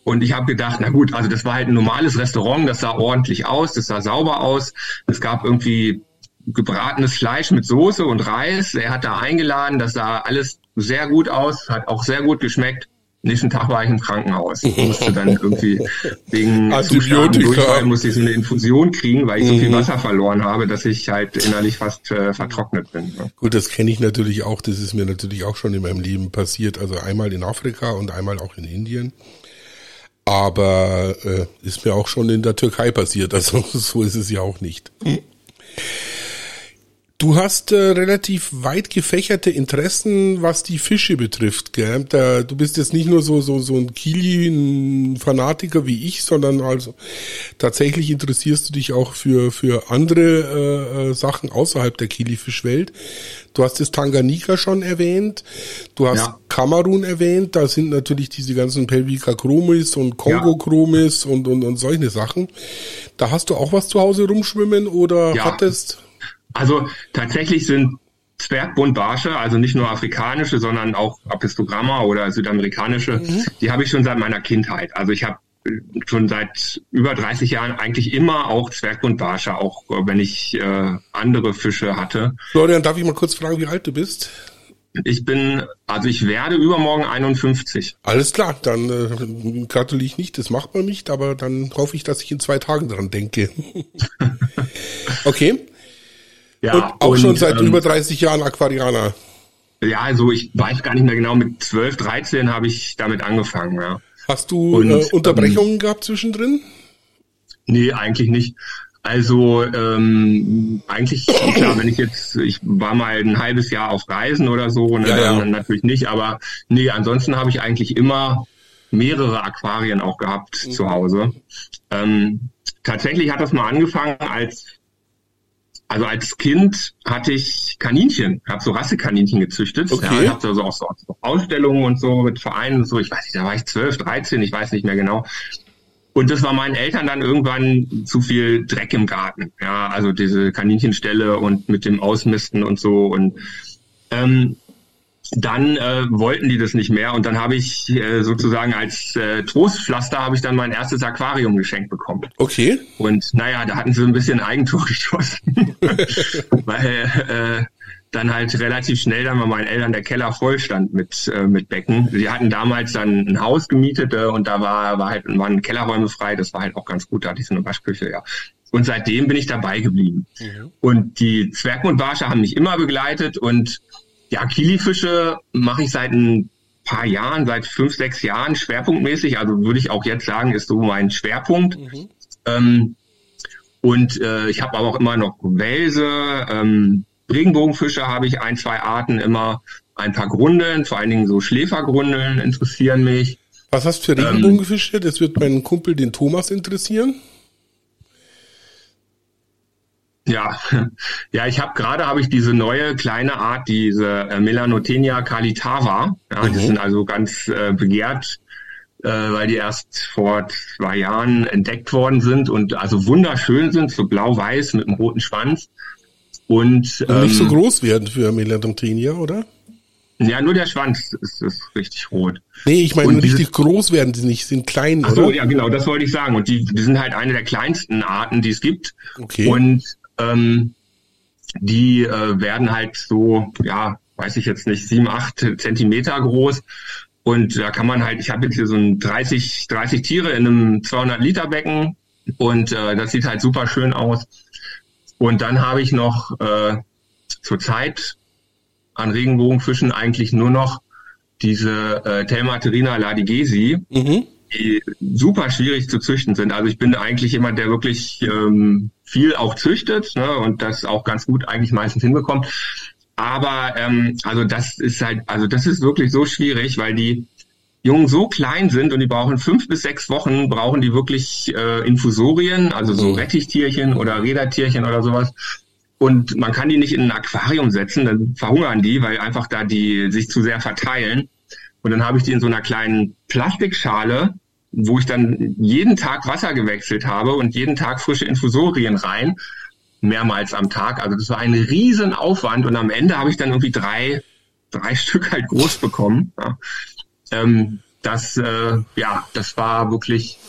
B: Und ich habe gedacht, na gut, also das war halt ein normales Restaurant, das sah ordentlich aus, das sah sauber aus. Es gab irgendwie gebratenes Fleisch mit Soße und Reis. Er hat da eingeladen, das sah alles sehr gut aus, hat auch sehr gut geschmeckt. Nächsten Tag war ich im Krankenhaus. Ich musste dann irgendwie wegen Antibiotika musste ich so eine Infusion kriegen, weil ich so viel mhm. Wasser verloren habe, dass ich halt innerlich fast äh, vertrocknet bin.
A: Ne? Gut, das kenne ich natürlich auch. Das ist mir natürlich auch schon in meinem Leben passiert. Also einmal in Afrika und einmal auch in Indien. Aber äh, ist mir auch schon in der Türkei passiert. Also so ist es ja auch nicht. Du hast äh, relativ weit gefächerte Interessen, was die Fische betrifft. Gell? Da, du bist jetzt nicht nur so so so ein Kili-Fanatiker wie ich, sondern also tatsächlich interessierst du dich auch für für andere äh, äh Sachen außerhalb der Kili-Fischwelt. Du hast das Tanganika schon erwähnt, du hast ja. Kamerun erwähnt, da sind natürlich diese ganzen Pelvica Chromis und Kongo Chromis ja. und, und und solche Sachen. Da hast du auch was zu Hause rumschwimmen oder ja. hattest
B: also tatsächlich sind Zwergbuntbarsche, also nicht nur afrikanische, sondern auch Apistogramma oder südamerikanische, mhm. die habe ich schon seit meiner Kindheit. Also ich habe schon seit über 30 Jahren eigentlich immer auch Zwergbuntbarsche, auch wenn ich äh, andere Fische hatte.
A: Florian, darf ich mal kurz fragen, wie alt du bist?
B: Ich bin, also ich werde übermorgen 51.
A: Alles klar, dann äh, gratuliere ich nicht, das macht man nicht, aber dann hoffe ich, dass ich in zwei Tagen dran denke. okay. Ja, und auch und, schon seit ähm, über 30 Jahren Aquarianer.
B: Ja, also ich weiß gar nicht mehr genau, mit 12, 13 habe ich damit angefangen, ja.
A: Hast du und, äh, Unterbrechungen ähm, gehabt zwischendrin?
B: Nee, eigentlich nicht. Also ähm, eigentlich, klar, wenn ich jetzt, ich war mal ein halbes Jahr auf Reisen oder so, ne, ja, ja. dann natürlich nicht, aber nee, ansonsten habe ich eigentlich immer mehrere Aquarien auch gehabt mhm. zu Hause. Ähm, tatsächlich hat das mal angefangen als also als Kind hatte ich Kaninchen, habe so Rassekaninchen gezüchtet. Okay. Ja, hatte so auch so Ausstellungen und so mit Vereinen und so. Ich weiß nicht, da war ich zwölf, dreizehn, ich weiß nicht mehr genau. Und das war meinen Eltern dann irgendwann zu viel Dreck im Garten. Ja, also diese Kaninchenstelle und mit dem Ausmisten und so. Und ähm, dann äh, wollten die das nicht mehr und dann habe ich äh, sozusagen als äh, Trostpflaster habe ich dann mein erstes Aquarium geschenkt bekommen.
A: Okay.
B: Und naja, da hatten sie ein bisschen Eigentor geschossen, weil äh, dann halt relativ schnell dann war meinen Eltern der Keller voll stand mit äh, mit Becken. Sie hatten damals dann ein Haus gemietet äh, und da war war halt waren Kellerräume frei. Das war halt auch ganz gut. Da hatte ich so eine Waschküche, ja. Und seitdem bin ich dabei geblieben. Mhm. Und die Zwergmundbarsche haben mich immer begleitet und ja, Kilifische mache ich seit ein paar Jahren, seit fünf, sechs Jahren schwerpunktmäßig. Also würde ich auch jetzt sagen, ist so mein Schwerpunkt. Mhm. Ähm, und äh, ich habe aber auch immer noch Welse, ähm, Regenbogenfische habe ich ein, zwei Arten immer, ein paar Grundeln, vor allen Dingen so Schläfergrundeln interessieren mich.
A: Was hast du für ähm, Regenbogenfische? Das wird meinen Kumpel, den Thomas, interessieren.
B: Ja, ja, ich habe gerade habe ich diese neue kleine Art, diese äh, Melanotenia calitava. Ja, mhm. Die sind also ganz äh, begehrt, äh, weil die erst vor zwei Jahren entdeckt worden sind und also wunderschön sind, so blau-weiß mit einem roten Schwanz. Und,
A: und nicht so ähm, groß werden für Melanotenia, oder?
B: Ja, nur der Schwanz ist, ist richtig rot.
A: Nee, ich meine, richtig diese, groß werden sie nicht, sind klein,
B: Ach so, oder? ja, genau, das wollte ich sagen. Und die, die sind halt eine der kleinsten Arten, die es gibt.
A: Okay.
B: Und ähm, die äh, werden halt so, ja, weiß ich jetzt nicht, sieben, acht Zentimeter groß. Und da kann man halt, ich habe jetzt hier so ein 30, 30 Tiere in einem 200 Liter Becken und äh, das sieht halt super schön aus. Und dann habe ich noch äh, zurzeit an Regenbogenfischen eigentlich nur noch diese äh, Telmaterina ladigesi. Mhm die super schwierig zu züchten sind. Also ich bin eigentlich jemand, der wirklich ähm, viel auch züchtet ne, und das auch ganz gut eigentlich meistens hinbekommt. Aber ähm, also das ist halt, also das ist wirklich so schwierig, weil die Jungen so klein sind und die brauchen fünf bis sechs Wochen, brauchen die wirklich äh, Infusorien, also so mhm. Rettichtierchen oder Rädertierchen oder sowas. Und man kann die nicht in ein Aquarium setzen, dann verhungern die, weil einfach da die sich zu sehr verteilen. Und dann habe ich die in so einer kleinen Plastikschale wo ich dann jeden Tag Wasser gewechselt habe und jeden Tag frische Infusorien rein, mehrmals am Tag. Also das war ein Riesenaufwand und am Ende habe ich dann irgendwie drei, drei Stück halt groß bekommen. Ja. Ähm, das, äh, ja, das war wirklich,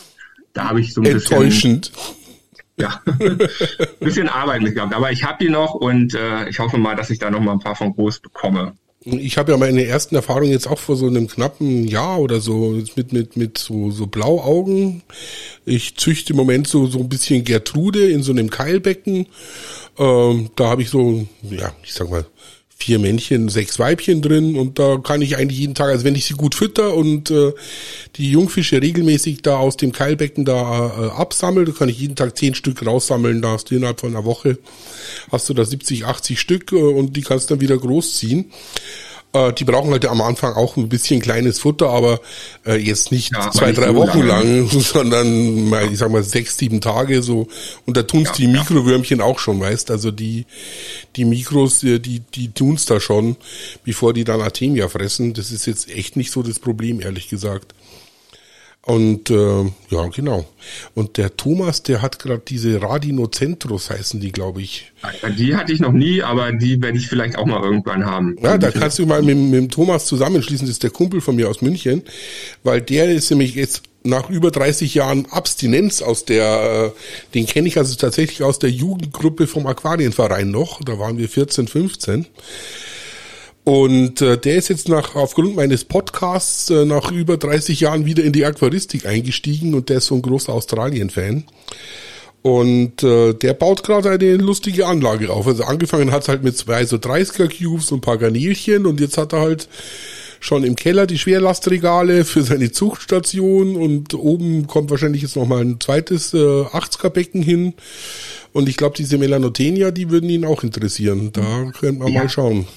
B: da habe ich so ein
A: Enttäuschend.
B: bisschen ja, bisschen Arbeit gehabt. Aber ich habe die noch und äh, ich hoffe mal, dass ich da noch mal ein paar von groß bekomme.
A: Ich habe ja meine ersten Erfahrungen jetzt auch vor so einem knappen Jahr oder so mit mit mit so so Blauaugen. Ich züchte im Moment so so ein bisschen Gertrude in so einem Keilbecken. Ähm, da habe ich so ja, ich sag mal vier Männchen, sechs Weibchen drin und da kann ich eigentlich jeden Tag, also wenn ich sie gut fütter und äh, die Jungfische regelmäßig da aus dem Keilbecken da äh, absammle, da kann ich jeden Tag zehn Stück raussammeln, da hast du innerhalb von einer Woche hast du da 70, 80 Stück äh, und die kannst dann wieder großziehen. Äh, die brauchen halt am Anfang auch ein bisschen kleines Futter, aber äh, jetzt nicht ja, zwei, drei Wochen lang, sondern mal, ich sag mal sechs, sieben Tage so. Und da tun's ja, die Mikrowürmchen auch schon, weißt. Also die die Mikros, die die tun's da schon, bevor die dann Artemia fressen. Das ist jetzt echt nicht so das Problem, ehrlich gesagt. Und äh, ja, genau. Und der Thomas, der hat gerade diese Radinocentros heißen die, glaube ich.
B: Die hatte ich noch nie, aber die werde ich vielleicht auch mal irgendwann haben.
A: Ja, da kannst du mal mit, mit dem Thomas zusammenschließen. Das ist der Kumpel von mir aus München, weil der ist nämlich jetzt nach über 30 Jahren Abstinenz aus der, äh, den kenne ich also tatsächlich aus der Jugendgruppe vom Aquarienverein noch. Da waren wir 14, 15. Und äh, der ist jetzt nach aufgrund meines Podcasts äh, nach über 30 Jahren wieder in die Aquaristik eingestiegen und der ist so ein großer Australien-Fan. Und äh, der baut gerade eine lustige Anlage auf. Also angefangen hat halt mit zwei so 30er Cubes und ein paar Garnelchen und jetzt hat er halt schon im Keller die Schwerlastregale für seine Zuchtstation und oben kommt wahrscheinlich jetzt nochmal ein zweites äh, 80er Becken hin. Und ich glaube, diese Melanotenia, die würden ihn auch interessieren. Da könnten wir ja. mal schauen.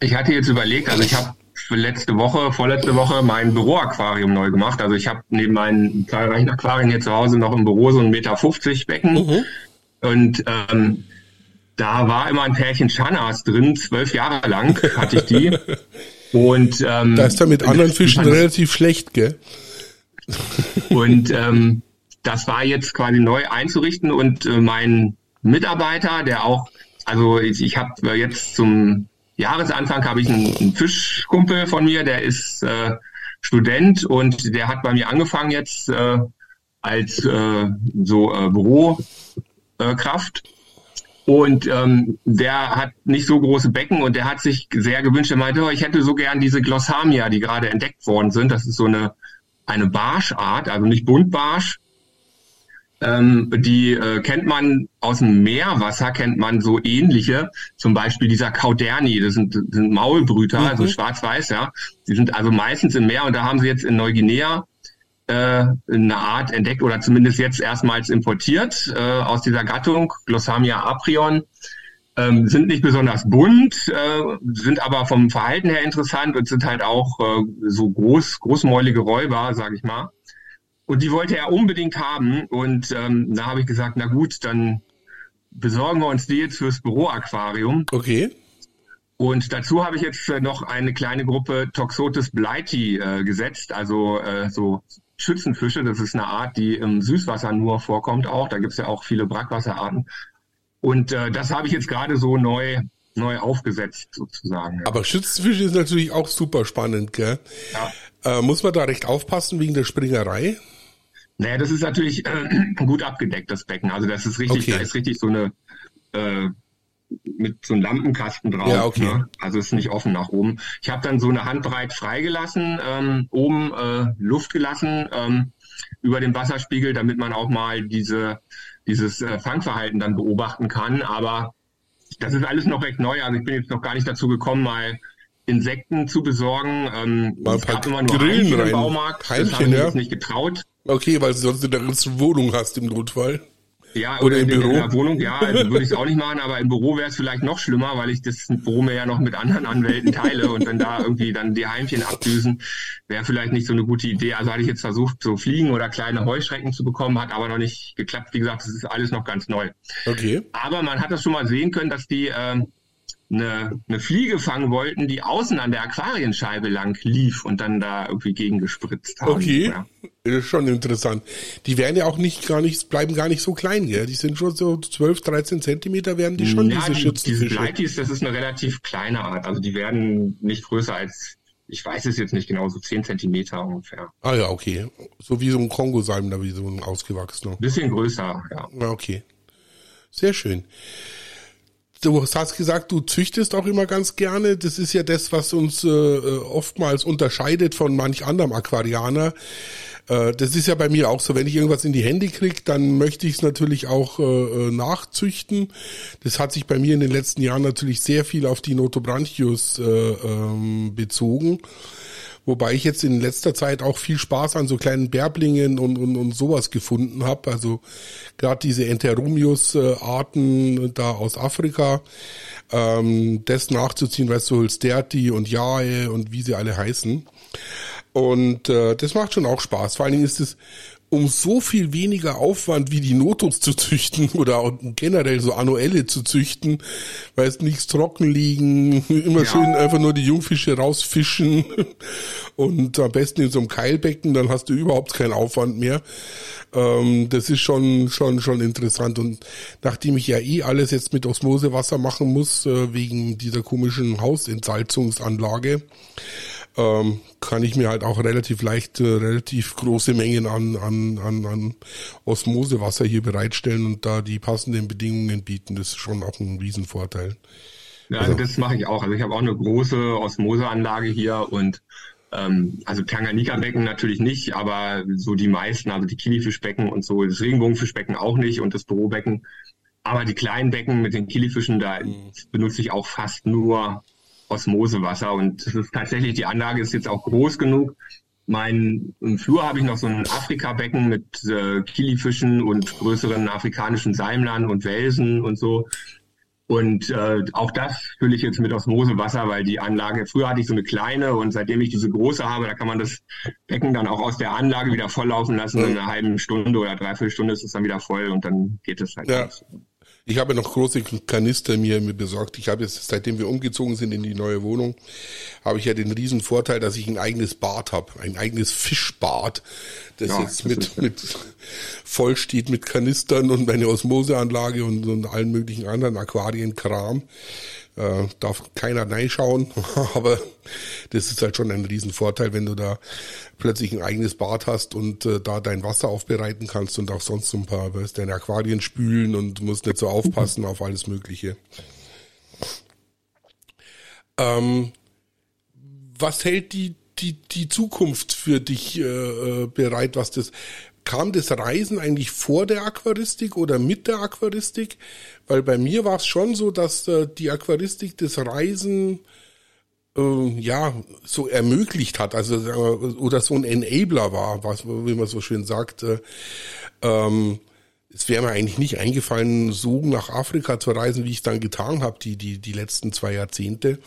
B: Ich hatte jetzt überlegt, also ich habe letzte Woche, vorletzte Woche mein Büroaquarium neu gemacht. Also ich habe neben meinen zahlreichen Aquarien hier zu Hause noch im Büro so ein Meter 50 Becken. Mhm. Und ähm, da war immer ein Pärchen Chanas drin, zwölf Jahre lang hatte ich die. Und ähm,
A: da ist er mit anderen Fischen relativ schlecht, gell?
B: Und ähm, das war jetzt quasi neu einzurichten und äh, mein Mitarbeiter, der auch, also ich, ich habe jetzt zum Jahresanfang habe ich einen, einen Fischkumpel von mir, der ist äh, Student und der hat bei mir angefangen jetzt äh, als äh, so äh, Bürokraft. Und ähm, der hat nicht so große Becken und der hat sich sehr gewünscht, er meinte, oh, ich hätte so gern diese Glossamia, die gerade entdeckt worden sind. Das ist so eine, eine Barschart, also nicht Buntbarsch, Ähm, die äh, kennt man aus dem Meerwasser, kennt man so ähnliche. Zum Beispiel dieser Kauderni, das sind, das sind Maulbrüter, mhm. also schwarz-weiß, ja. Die sind also meistens im Meer und da haben sie jetzt in Neuguinea äh, eine Art entdeckt oder zumindest jetzt erstmals importiert äh, aus dieser Gattung, Glossamia aprion. Ähm, sind nicht besonders bunt, äh, sind aber vom Verhalten her interessant und sind halt auch äh, so groß, großmäulige Räuber, sage ich mal. Und die wollte er unbedingt haben. Und ähm, da habe ich gesagt, na gut, dann besorgen wir uns die jetzt fürs Büroaquarium.
A: Okay.
B: Und dazu habe ich jetzt äh, noch eine kleine Gruppe Toxotis blighti äh, gesetzt, also äh, so Schützenfische. Das ist eine Art, die im Süßwasser nur vorkommt auch. Da gibt es ja auch viele Brackwasserarten. Und äh, das habe ich jetzt gerade so neu neu aufgesetzt sozusagen.
A: Ja. Aber Schützenfische ist natürlich auch super spannend, gell? Ja. Äh, muss man da recht aufpassen wegen der Springerei?
B: Naja, das ist natürlich äh, gut abgedeckt, das Becken. Also das ist richtig, okay. da ist richtig so eine äh, mit so einem Lampenkasten drauf. Ja, okay. Ne? Also ist nicht offen nach oben. Ich habe dann so eine Handbreit freigelassen, ähm, oben äh, Luft gelassen ähm, über dem Wasserspiegel, damit man auch mal diese dieses äh, Fangverhalten dann beobachten kann. Aber das ist alles noch recht neu. Also ich bin jetzt noch gar nicht dazu gekommen, mal Insekten zu besorgen. Ähm,
A: mal ein paar immer nur Grillen rein. im
B: Baumarkt. Heimchen, das habe ich ja. nicht getraut.
A: Okay, weil du sonst in der ganzen Wohnung hast im Notfall.
B: Ja, oder, oder im in, Büro. in der Wohnung, ja, also würde ich es auch nicht machen, aber im Büro wäre es vielleicht noch schlimmer, weil ich das Büro mir ja noch mit anderen Anwälten teile und wenn da irgendwie dann die Heimchen abdüsen, wäre vielleicht nicht so eine gute Idee. Also hatte ich jetzt versucht, so Fliegen oder kleine Heuschrecken zu bekommen, hat aber noch nicht geklappt. Wie gesagt, das ist alles noch ganz neu.
A: Okay.
B: Aber man hat das schon mal sehen können, dass die äh, eine, eine Fliege fangen wollten, die außen an der Aquarienscheibe lang lief und dann da irgendwie gegengespritzt haben.
A: Okay, ja. ist schon interessant. Die werden ja auch nicht gar nicht, bleiben gar nicht so klein, gell? Die sind schon so 12, 13 Zentimeter werden die schon,
B: ja, diese die, Schützenfische. Diese Bleitis, das ist eine relativ kleine Art. Also die werden nicht größer als, ich weiß es jetzt nicht genau, so 10 Zentimeter ungefähr.
A: Ah ja, okay. So wie so ein Kongosalm, da wie so ein ausgewachsener.
B: Bisschen größer, ja.
A: Ja, okay. Sehr schön. Du hast gesagt, du züchtest auch immer ganz gerne. Das ist ja das, was uns äh, oftmals unterscheidet von manch anderem Aquarianer. Äh, das ist ja bei mir auch so. Wenn ich irgendwas in die Hände krieg, dann möchte ich es natürlich auch äh, äh, nachzüchten. Das hat sich bei mir in den letzten Jahren natürlich sehr viel auf die Notobranchius äh, ähm, bezogen. Wobei ich jetzt in letzter Zeit auch viel Spaß an so kleinen Bärblingen und, und, und sowas gefunden habe. Also gerade diese Enteromius-Arten da aus Afrika, ähm, das nachzuziehen, weißt du, Holsterti und Jae und wie sie alle heißen. Und äh, das macht schon auch Spaß. Vor allen Dingen ist es um so viel weniger Aufwand wie die Notos zu züchten oder generell so Annuelle zu züchten, weil es nichts trocken liegen, immer ja. schön einfach nur die Jungfische rausfischen und am besten in so einem Keilbecken, dann hast du überhaupt keinen Aufwand mehr. Ähm, das ist schon, schon, schon interessant und nachdem ich ja eh alles jetzt mit Osmosewasser machen muss, äh, wegen dieser komischen Hausentsalzungsanlage, ähm, kann ich mir halt auch relativ leicht, äh, relativ große Mengen an, an, an, an Osmosewasser hier bereitstellen und da die passenden Bedingungen bieten. Das ist schon auch ein Riesenvorteil.
B: Ja, also, das mache ich auch. Also ich habe auch eine große Osmoseanlage hier und ähm, also Tanganika-Becken natürlich nicht, aber so die meisten, also die Kilifischbecken und so, das Regenbogenfischbecken auch nicht und das Bürobecken. Aber die kleinen Becken mit den Kilifischen, da mhm. benutze ich auch fast nur Osmosewasser. Und es ist tatsächlich, die Anlage ist jetzt auch groß genug. Mein, Im Flur habe ich noch so ein Afrika-Becken mit äh, Kilifischen und größeren afrikanischen Seimlern und Welsen und so. Und äh, auch das fülle ich jetzt mit Osmosewasser, weil die Anlage, früher hatte ich so eine kleine und seitdem ich diese große habe, da kann man das Becken dann auch aus der Anlage wieder volllaufen lassen. In einer halben Stunde oder dreiviertel Stunde ist es dann wieder voll und dann geht es halt.
A: Ja. Aus. Ich habe noch große Kanister mir, besorgt. Ich habe jetzt, seitdem wir umgezogen sind in die neue Wohnung, habe ich ja den riesen Vorteil, dass ich ein eigenes Bad habe, ein eigenes Fischbad, das ja, jetzt das mit, mit voll steht mit Kanistern und meine Osmoseanlage und, und allen möglichen anderen Aquarienkram. Äh, darf keiner reinschauen, aber das ist halt schon ein Riesenvorteil, wenn du da plötzlich ein eigenes Bad hast und äh, da dein Wasser aufbereiten kannst und auch sonst so ein paar, weißt, deine Aquarien spülen und musst nicht so aufpassen auf alles Mögliche. Ähm, was hält die, die, die Zukunft für dich äh, äh bereit, was das kam das Reisen eigentlich vor der Aquaristik oder mit der Aquaristik? Weil bei mir war es schon so, dass äh, die Aquaristik das Reisen äh, ja so ermöglicht hat, also oder so ein Enabler war, was wie man so schön sagt. Äh, ähm, es wäre mir eigentlich nicht eingefallen, so nach Afrika zu reisen, wie ich dann getan habe, die, die, die letzten zwei Jahrzehnte,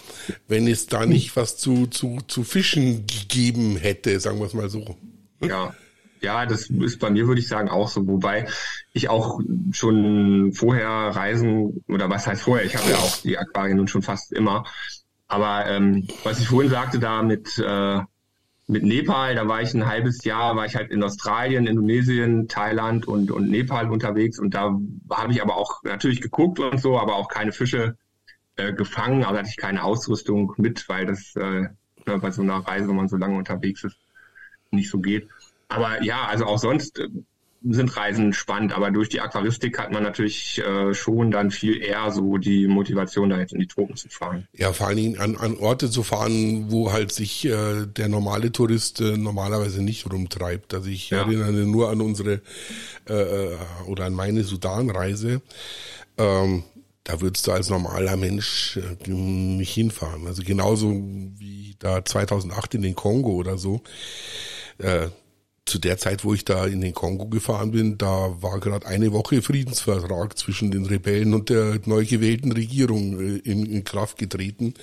A: wenn es da nicht was zu, zu, zu fischen gegeben hätte, sagen wir es mal so.
B: Ja. Ja, das ist bei mir, würde ich sagen, auch so. Wobei ich auch schon vorher reisen, oder was heißt vorher, ich habe ja auch die Aquarien nun schon fast immer. Aber ähm, was ich vorhin sagte, da mit äh, mit Nepal, da war ich ein halbes Jahr, war ich halt in Australien, Indonesien, Thailand und, und Nepal unterwegs und da habe ich aber auch natürlich geguckt und so, aber auch keine Fische äh, gefangen, aber hatte ich keine Ausrüstung mit, weil das äh, bei so einer Reise, wenn man so lange unterwegs ist, nicht so geht. Aber ja, also auch sonst äh, sind Reisen spannend, aber durch die Aquaristik hat man natürlich äh, schon dann viel eher so die Motivation, da jetzt in die Tropen zu fahren.
A: Ja, vor allen Dingen an, an Orte zu fahren, wo halt sich äh, der normale Tourist äh, normalerweise nicht rumtreibt. Also ich ja. erinnere nur an unsere äh, äh oder an meine Sudanreise. Ähm, da würdest du als normaler Mensch äh, nicht hinfahren. Also genauso wie da 2008 in den Kongo oder so. Äh, zu der Zeit, wo ich da in den Kongo gefahren bin, da war gerade eine Woche Friedensvertrag zwischen den Rebellen und der neu gewählten Regierung äh, in, in Kraft getreten.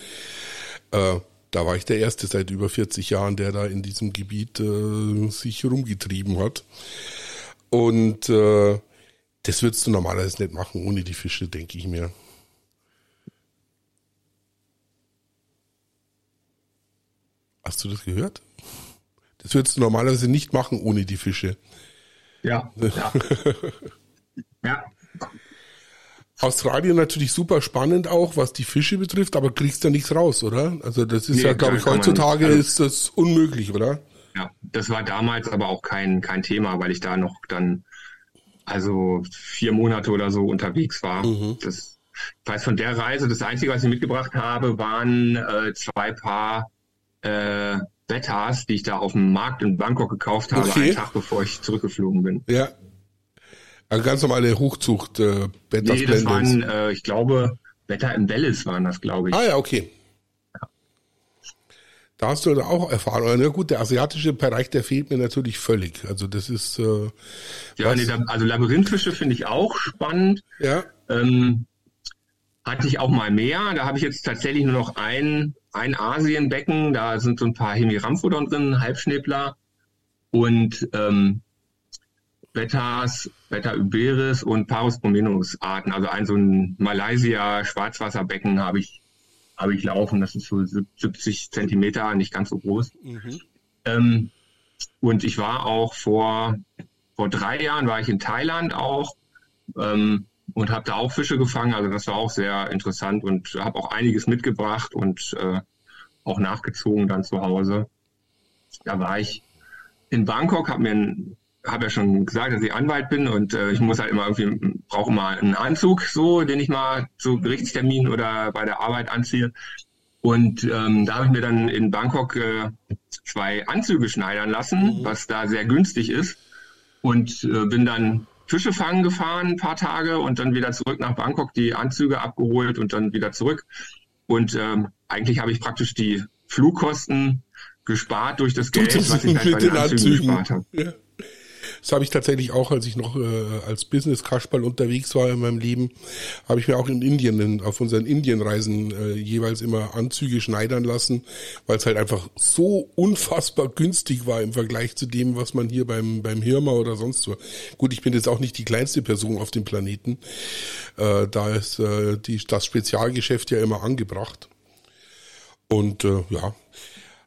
A: Äh, da war ich der Erste seit über 40 Jahren, der da in diesem Gebiet äh, sich rumgetrieben hat. Und äh, das würdest du normalerweise nicht machen ohne die Fische, denke ich mir. Hast du das gehört? Das würdest du normalerweise nicht machen ohne die Fische.
B: Ja. Ja.
A: ja. Australien natürlich super spannend auch, was die Fische betrifft, aber kriegst da nichts raus, oder? Also das ist nee, ja, glaube ich, heutzutage also, ist das unmöglich, oder?
B: Ja, das war damals aber auch kein, kein Thema, weil ich da noch dann also vier Monate oder so unterwegs war. Mhm. Das, ich weiß von der Reise, das Einzige, was ich mitgebracht habe, waren äh, zwei Paar äh, Bettas, die ich da auf dem Markt in Bangkok gekauft habe, okay. einen Tag bevor ich zurückgeflogen bin.
A: Ja. Also ganz normale Hochzucht äh,
B: Bettas Nee, das waren, äh, ich glaube, Betta im Bellis waren das, glaube ich.
A: Ah ja, okay. Da hast du auch Erfahrung. Na gut, der asiatische Bereich, der fehlt mir natürlich völlig. Also das ist äh,
B: ja, nee, also Labyrinthfische finde ich auch spannend.
A: Ja.
B: Ähm, hatte ich auch mal mehr. Da habe ich jetzt tatsächlich nur noch ein, ein Asienbecken. Da sind so ein paar Hemiramphrodon drin, Halbschnäbler und ähm, Bettas, Beta Uberis und Parus bromenus Arten. Also ein so ein Malaysia Schwarzwasserbecken habe ich habe ich laufen. Das ist so 70 Zentimeter, nicht ganz so groß. Mhm. Ähm, und ich war auch vor vor drei Jahren war ich in Thailand auch. Ähm, und habe da auch Fische gefangen. Also das war auch sehr interessant und habe auch einiges mitgebracht und äh, auch nachgezogen dann zu Hause. Da war ich in Bangkok, habe mir habe ja schon gesagt, dass ich Anwalt bin und äh, ich muss halt immer irgendwie, brauche mal einen Anzug, so, den ich mal zu Gerichtstermin oder bei der Arbeit anziehe. Und ähm, da habe ich mir dann in Bangkok äh, zwei Anzüge schneidern lassen, was da sehr günstig ist. Und äh, bin dann Fische fangen gefahren, ein paar Tage und dann wieder zurück nach Bangkok, die Anzüge abgeholt und dann wieder zurück. Und ähm, eigentlich habe ich praktisch die Flugkosten gespart durch das Geld, was ich halt bei den Anzügen, Anzügen gespart habe. Ja.
A: Das habe ich tatsächlich auch, als ich noch äh, als Business Kasperl unterwegs war in meinem Leben, habe ich mir auch in Indien, in, auf unseren Indienreisen äh, jeweils immer Anzüge schneidern lassen, weil es halt einfach so unfassbar günstig war im Vergleich zu dem, was man hier beim, beim Hirma oder sonst so. Gut, ich bin jetzt auch nicht die kleinste Person auf dem Planeten. Äh, da ist äh, die, das Spezialgeschäft ja immer angebracht. Und äh, ja,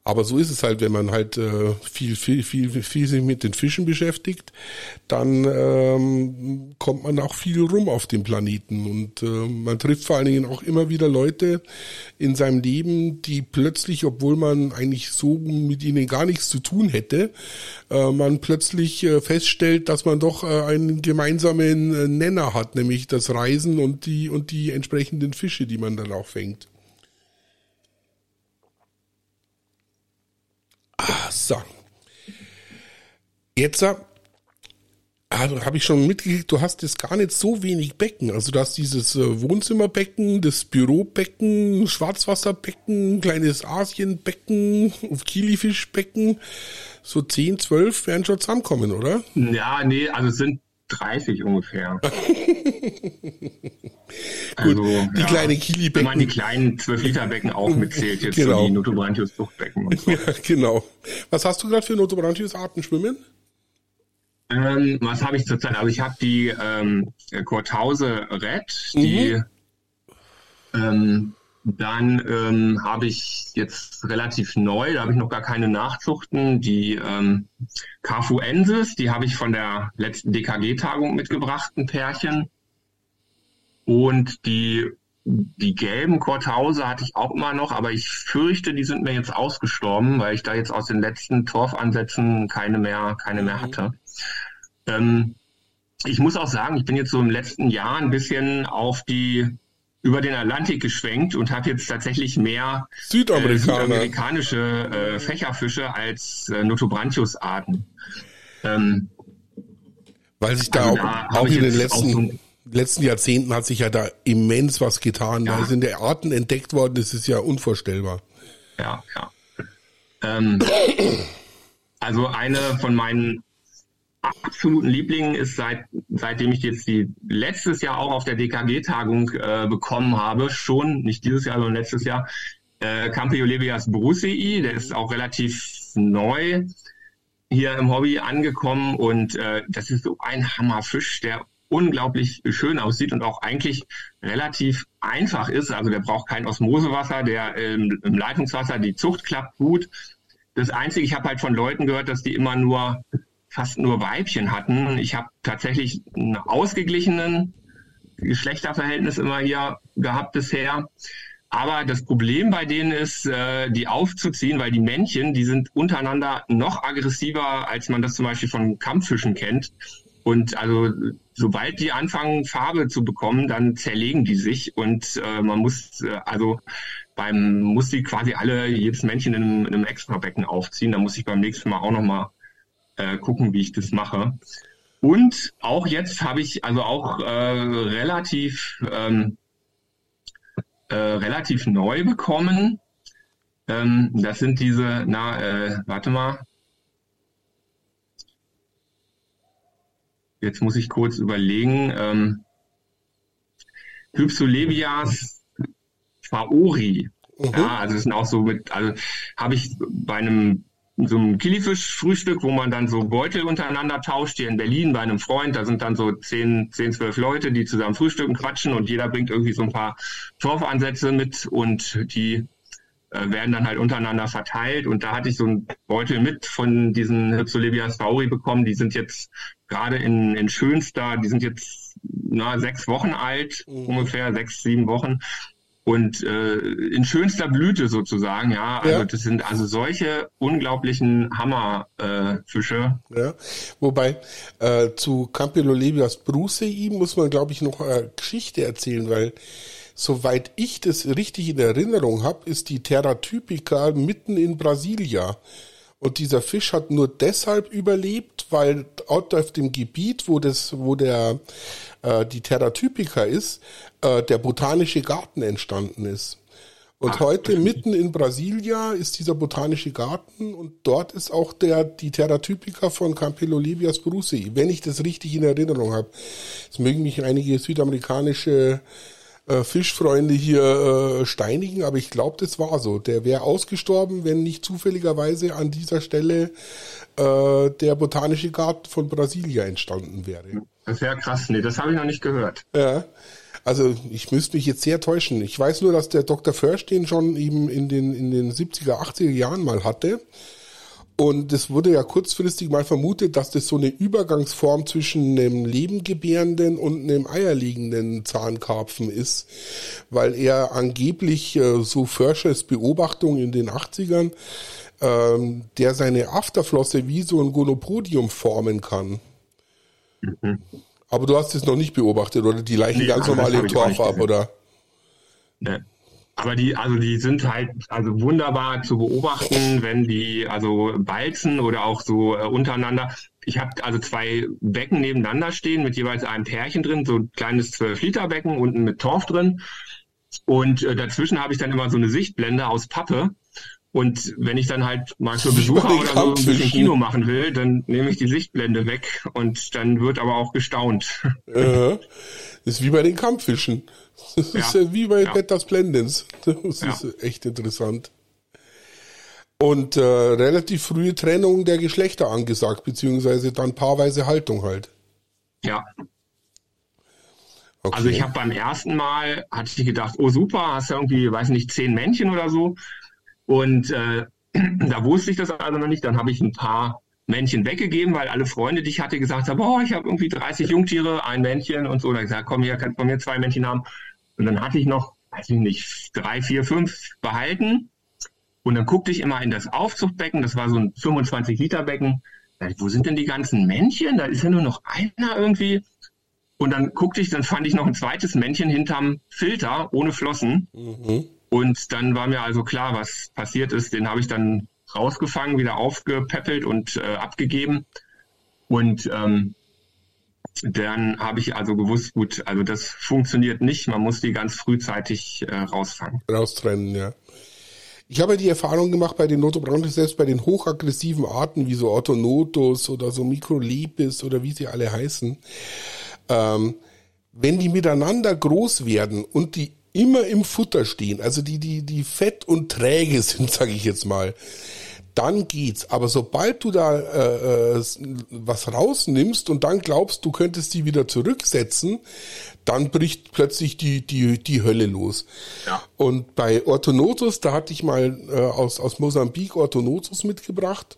A: aber so ist es halt, wenn man halt äh, viel, viel, viel, viel sich mit den Fischen beschäftigt, dann ähm, kommt man auch viel rum auf dem Planeten und äh, man trifft vor allen Dingen auch immer wieder Leute in seinem Leben, die plötzlich, obwohl man eigentlich so mit ihnen gar nichts zu tun hätte, äh, man plötzlich äh, feststellt, dass man doch äh, einen gemeinsamen äh, Nenner hat, nämlich das Reisen und die und die entsprechenden Fische, die man dann auch fängt. So. Jetzt, Also habe ich schon mitgekriegt, du hast jetzt gar nicht so wenig Becken. Also du hast dieses äh, Wohnzimmerbecken, das Bürobecken, Schwarzwasserbecken, kleines Asienbecken, Kilifischbecken. So 10, 12 werden schon zusammenkommen, oder?
B: Ja, nee, also es sind 30 ungefähr.
A: also, Gut, die ja, kleine Kili-Becken. Wenn
B: man die kleinen 12-Liter-Becken auch mitzählt, jetzt genau. so die Notobranchius-Zuchtbecken
A: und so. Ja, genau. Was hast du gerade für Notobranchius-Arten schwimmen?
B: Ähm, was habe ich zurzeit? Also ich habe die ähm, Kurthause Red, die mhm. ähm, dann ähm, habe ich jetzt relativ neu, da habe ich noch gar keine Nachzuchten, die ähm, Carfuensis, die habe ich von der letzten DKG-Tagung mitgebracht, ein Pärchen. Und die, die gelben Korthause hatte ich auch immer noch, aber ich fürchte, die sind mir jetzt ausgestorben, weil ich da jetzt aus den letzten Torfansätzen keine mehr, keine mehr mhm. hatte. Ähm, ich muss auch sagen, ich bin jetzt so im letzten Jahr ein bisschen auf die über den Atlantik geschwenkt und habe jetzt tatsächlich mehr
A: Südamerikaner. äh,
B: südamerikanische äh, Fächerfische als äh, Notobranchius-Arten. Ähm,
A: Weil sich da also auch, da auch in den letzten, so letzten Jahrzehnten hat sich ja da immens was getan. Ja. Da sind der Arten entdeckt worden, das ist ja unvorstellbar.
B: Ja, ja. Ähm, also eine von meinen absoluten Lieblingen ist seit seitdem ich jetzt die letztes Jahr auch auf der DKG-Tagung äh, bekommen habe, schon nicht dieses Jahr, sondern letztes Jahr, äh, Campiolebias brucei, der ist auch relativ neu hier im Hobby angekommen und äh, das ist so ein Hammerfisch, der unglaublich schön aussieht und auch eigentlich relativ einfach ist. Also der braucht kein Osmosewasser, der ähm, im Leitungswasser, die Zucht klappt gut. Das Einzige, ich habe halt von Leuten gehört, dass die immer nur fast nur Weibchen hatten. Ich habe tatsächlich einen ausgeglichenen Geschlechterverhältnis immer hier gehabt bisher. Aber das Problem bei denen ist, äh, die aufzuziehen, weil die Männchen, die sind untereinander noch aggressiver, als man das zum Beispiel von Kampffischen kennt. Und also sobald die anfangen, Farbe zu bekommen, dann zerlegen die sich und äh, man muss äh, also beim muss die quasi alle jedes Männchen in einem, in einem Extrabecken aufziehen. Da muss ich beim nächsten Mal auch noch mal äh, gucken, wie ich das mache. Und auch jetzt habe ich also auch äh, relativ ähm, äh, relativ neu bekommen. Ähm, das sind diese, na, äh, warte mal. Jetzt muss ich kurz überlegen. Ähm, Hypsolebias faori. Mhm. Ja, also das sind auch so mit, also habe ich bei einem so ein Kilifisch-Frühstück, wo man dann so Beutel untereinander tauscht, hier in Berlin bei einem Freund. Da sind dann so zehn, zehn, zwölf Leute, die zusammen frühstücken, quatschen und jeder bringt irgendwie so ein paar Torfansätze mit und die äh, werden dann halt untereinander verteilt. Und da hatte ich so einen Beutel mit von diesen Hypsolebias fauri bekommen. Die sind jetzt gerade in, in Schönster, die sind jetzt na, sechs Wochen alt, mhm. ungefähr sechs, sieben Wochen und äh, in schönster Blüte sozusagen, ja. Also ja. das sind also solche unglaublichen Hammerfische.
A: Äh, ja, wobei äh, zu Campilolebias brucei muss man, glaube ich, noch eine Geschichte erzählen, weil soweit ich das richtig in Erinnerung habe, ist die Terra typica mitten in Brasilia. Und dieser Fisch hat nur deshalb überlebt, weil dort auf dem Gebiet, wo das, wo der äh, die Terra typica ist, äh, der botanische Garten entstanden ist. Und Ach, heute mitten in Brasilia ist dieser botanische Garten und dort ist auch der die Terra typica von Campylolibias brucei, wenn ich das richtig in Erinnerung habe. Es mögen mich einige südamerikanische äh, Fischfreunde hier äh, steinigen, aber ich glaube, das war so. Der wäre ausgestorben, wenn nicht zufälligerweise an dieser Stelle äh, der botanische Garten von Brasilia entstanden wäre.
B: Das wäre krass. Nee, das habe ich noch nicht gehört.
A: Ja. Also ich müsste mich jetzt sehr täuschen. Ich weiß nur, dass der Dr. Försch den schon eben in den, in den 70er, 80er Jahren mal hatte. Und es wurde ja kurzfristig mal vermutet, dass das so eine Übergangsform zwischen einem lebengebärenden und einem eierlegenden Zahnkarpfen ist, weil er angeblich, äh, so Förschers Beobachtung in den 80ern, ähm, der seine Afterflosse wie so ein Gonopodium formen kann. Mhm. Aber du hast es noch nicht beobachtet, oder? Die Leichen nee, ganz normal im Torfarb, oder?
B: Nee. Aber die, also die sind halt also wunderbar zu beobachten, wenn die also balzen oder auch so äh, untereinander. Ich habe also zwei Becken nebeneinander stehen mit jeweils einem Pärchen drin, so ein kleines 12 Liter Becken unten mit Torf drin. Und äh, dazwischen habe ich dann immer so eine Sichtblende aus Pappe. Und wenn ich dann halt mal für Besucher oder so ein bisschen Kino machen will, dann nehme ich die Sichtblende weg und dann wird aber auch gestaunt.
A: Ja, das ist wie bei den Kampffischen. Das ist ja, wie bei ja. Petters Blendens. Das ja. ist echt interessant. Und äh, relativ frühe Trennung der Geschlechter angesagt, beziehungsweise dann paarweise Haltung halt.
B: Ja. Okay. Also ich habe beim ersten Mal, hatte ich gedacht, oh super, hast du irgendwie, weiß nicht, zehn Männchen oder so. Und äh, da wusste ich das also noch nicht. Dann habe ich ein paar Männchen weggegeben, weil alle Freunde, die ich hatte, gesagt haben, oh, ich habe irgendwie 30 Jungtiere, ein Männchen und so. Da ich gesagt, komm hier, kannst von mir zwei Männchen haben. Und dann hatte ich noch, weiß ich nicht, drei, vier, fünf behalten. Und dann guckte ich immer in das Aufzuchtbecken, das war so ein 25 Liter Becken. Da ich, wo sind denn die ganzen Männchen? Da ist ja nur noch einer irgendwie. Und dann guckte ich, dann fand ich noch ein zweites Männchen hinterm Filter ohne Flossen. Mhm. Und dann war mir also klar, was passiert ist. Den habe ich dann rausgefangen, wieder aufgepäppelt und äh, abgegeben. Und ähm, dann habe ich also gewusst, gut, also das funktioniert nicht. Man muss die ganz frühzeitig äh, rausfangen.
A: Raustrennen, ja. Ich habe die Erfahrung gemacht bei den Notobranches, selbst bei den hochaggressiven Arten wie so Orthonotus oder so Microlepis oder wie sie alle heißen, ähm, wenn die miteinander groß werden und die immer im Futter stehen, also die, die, die fett und träge sind, sage ich jetzt mal, dann geht's. Aber sobald du da äh, äh, was rausnimmst und dann glaubst, du könntest die wieder zurücksetzen, dann bricht plötzlich die, die, die Hölle los. Ja. Und bei Orthonotus, da hatte ich mal äh, aus, aus Mosambik Orthonotus mitgebracht.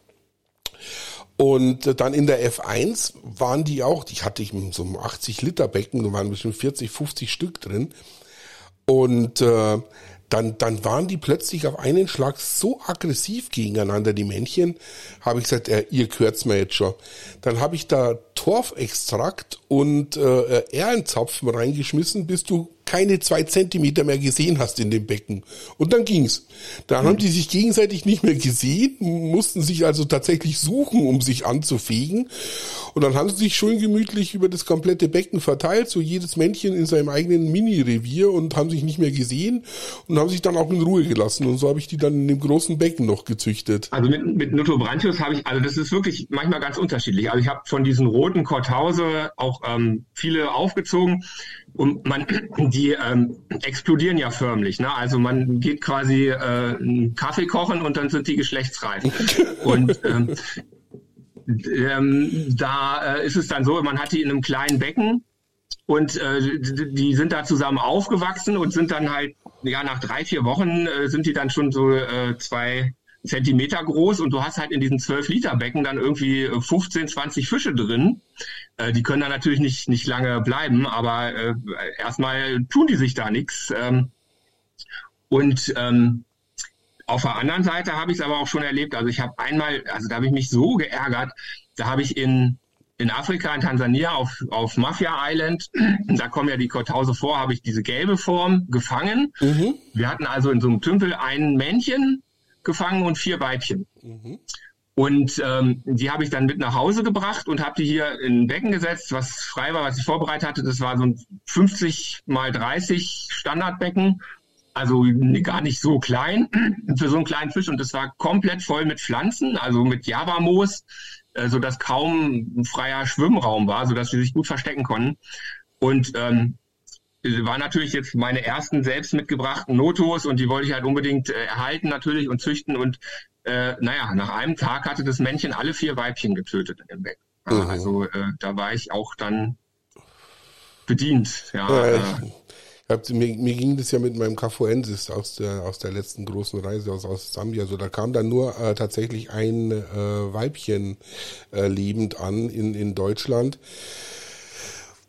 A: Und dann in der F1 waren die auch, die hatte ich mit so einem 80 Liter Becken, da waren bestimmt 40, 50 Stück drin. Und äh, dann, dann waren die plötzlich auf einen Schlag so aggressiv gegeneinander, die Männchen, habe ich gesagt, äh, ihr gehört's mir jetzt schon. Dann habe ich da Torfextrakt und äh, Ehrenzapfen reingeschmissen, bis du keine zwei Zentimeter mehr gesehen hast in dem Becken. Und dann ging's. Dann mhm. haben die sich gegenseitig nicht mehr gesehen, mussten sich also tatsächlich suchen, um sich anzufegen. Und dann haben sie sich schön gemütlich über das komplette Becken verteilt, so jedes Männchen in seinem eigenen Mini-Revier und haben sich nicht mehr gesehen und haben sich dann auch in Ruhe gelassen. Und so habe ich die dann in dem großen Becken noch gezüchtet.
B: Also mit, mit Notobranchius habe ich, also das ist wirklich manchmal ganz unterschiedlich. Also ich habe von diesen roten Korthause auch ähm, viele aufgezogen und man, die ähm, explodieren ja förmlich. Ne? Also man geht quasi äh, einen Kaffee kochen und dann sind die geschlechtsreif. und ähm, ähm, da äh, ist es dann so, man hat die in einem kleinen Becken und äh, die sind da zusammen aufgewachsen und sind dann halt, ja, nach drei, vier Wochen äh, sind die dann schon so äh, zwei Zentimeter groß und du hast halt in diesen 12 Liter Becken dann irgendwie 15, 20 Fische drin. Äh, die können da natürlich nicht, nicht lange bleiben, aber äh, erstmal tun die sich da nichts. Ähm, und ähm, auf der anderen Seite habe ich es aber auch schon erlebt. Also ich habe einmal, also da habe ich mich so geärgert, da habe ich in in Afrika, in Tansania, auf, auf Mafia Island, da kommen ja die Korthause vor, habe ich diese gelbe Form gefangen. Mhm. Wir hatten also in so einem Tümpel ein Männchen gefangen und vier Weibchen. Mhm. Und ähm, die habe ich dann mit nach Hause gebracht und habe die hier in ein Becken gesetzt, was frei war, was ich vorbereitet hatte. Das war so ein 50 mal 30 Standardbecken, also gar nicht so klein für so einen kleinen Fisch. Und das war komplett voll mit Pflanzen, also mit Javamoos, äh, so dass kaum ein freier Schwimmraum war, so dass sie sich gut verstecken konnten. Und ähm, war natürlich jetzt meine ersten selbst mitgebrachten Notos und die wollte ich halt unbedingt äh, erhalten natürlich und züchten und äh, naja, nach einem Tag hatte das Männchen alle vier Weibchen getötet im Becken. Mhm. Also äh, da war ich auch dann bedient. Ja, ja
A: ich, äh. hab, mir, mir ging das ja mit meinem Cafuensis aus der aus der letzten großen Reise aus, aus Sambia. So, da kam dann nur äh, tatsächlich ein äh, Weibchen äh, lebend an in, in Deutschland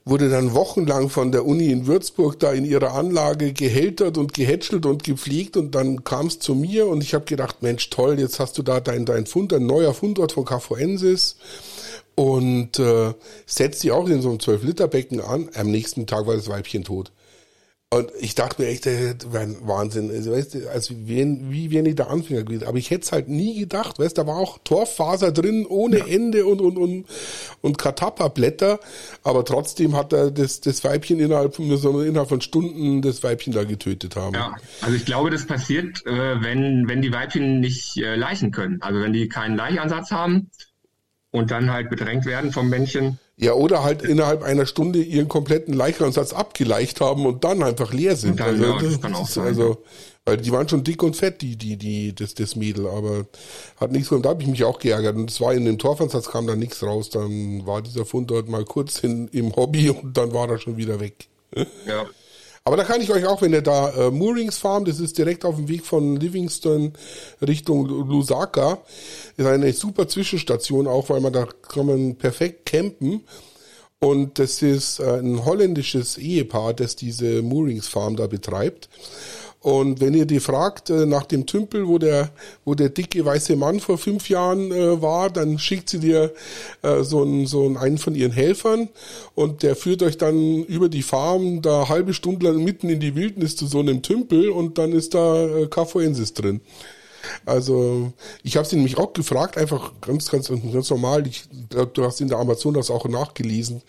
A: wurde dann wochenlang von der Uni in Würzburg da in ihrer Anlage gehältert und gehätschelt und gepflegt und dann kam es zu mir und ich habe gedacht, Mensch, toll, jetzt hast du da dein, dein Fund, ein neuer Fundort von Cafoensis und äh, setzt sie auch in so einem 12-Liter-Becken an. Am nächsten Tag war das Weibchen tot. Und ich dachte mir echt, das wäre Wahnsinn. Also, weißt du, also wie, wie ich da Anfänger gewesen. Aber ich hätte es halt nie gedacht, weißt du, da war auch Torffaser drin ohne ja. Ende und, und, und, und Katappa-Blätter. Aber trotzdem hat er das, das Weibchen innerhalb von, innerhalb von Stunden das Weibchen da getötet haben.
B: Ja, also ich glaube, das passiert, äh, wenn, wenn die Weibchen nicht äh, leichen können. Also wenn die keinen Laichansatz haben und dann halt bedrängt werden vom Männchen
A: ja, oder halt innerhalb einer Stunde ihren kompletten Leichansatz abgeleicht haben und dann einfach leer sind.
B: Dann, also, ja, das, das kann auch sein.
A: Also, weil die waren schon dick und fett, die, die, die, das, das Mädel, aber hat nichts und da habe ich mich auch geärgert. Und es war in dem Torfansatz kam da nichts raus. Dann war dieser Fund dort mal kurz in, im Hobby und dann war er schon wieder weg.
B: Ja.
A: Aber da kann ich euch auch, wenn ihr da äh, Moorings Farm, das ist direkt auf dem Weg von Livingston Richtung Lusaka, ist eine super Zwischenstation auch, weil man da kann man perfekt campen. Und das ist äh, ein holländisches Ehepaar, das diese Moorings Farm da betreibt. Und wenn ihr die fragt äh, nach dem Tümpel, wo der, wo der dicke weiße Mann vor fünf Jahren äh, war, dann schickt sie dir äh, so, einen, so einen von ihren Helfern und der führt euch dann über die Farm da halbe Stunde lang mitten in die Wildnis zu so einem Tümpel und dann ist da äh, Cafoensis drin. Also ich habe sie nämlich auch gefragt, einfach ganz, ganz, ganz normal. Ich glaube, du hast in der Amazon das auch nachgelesen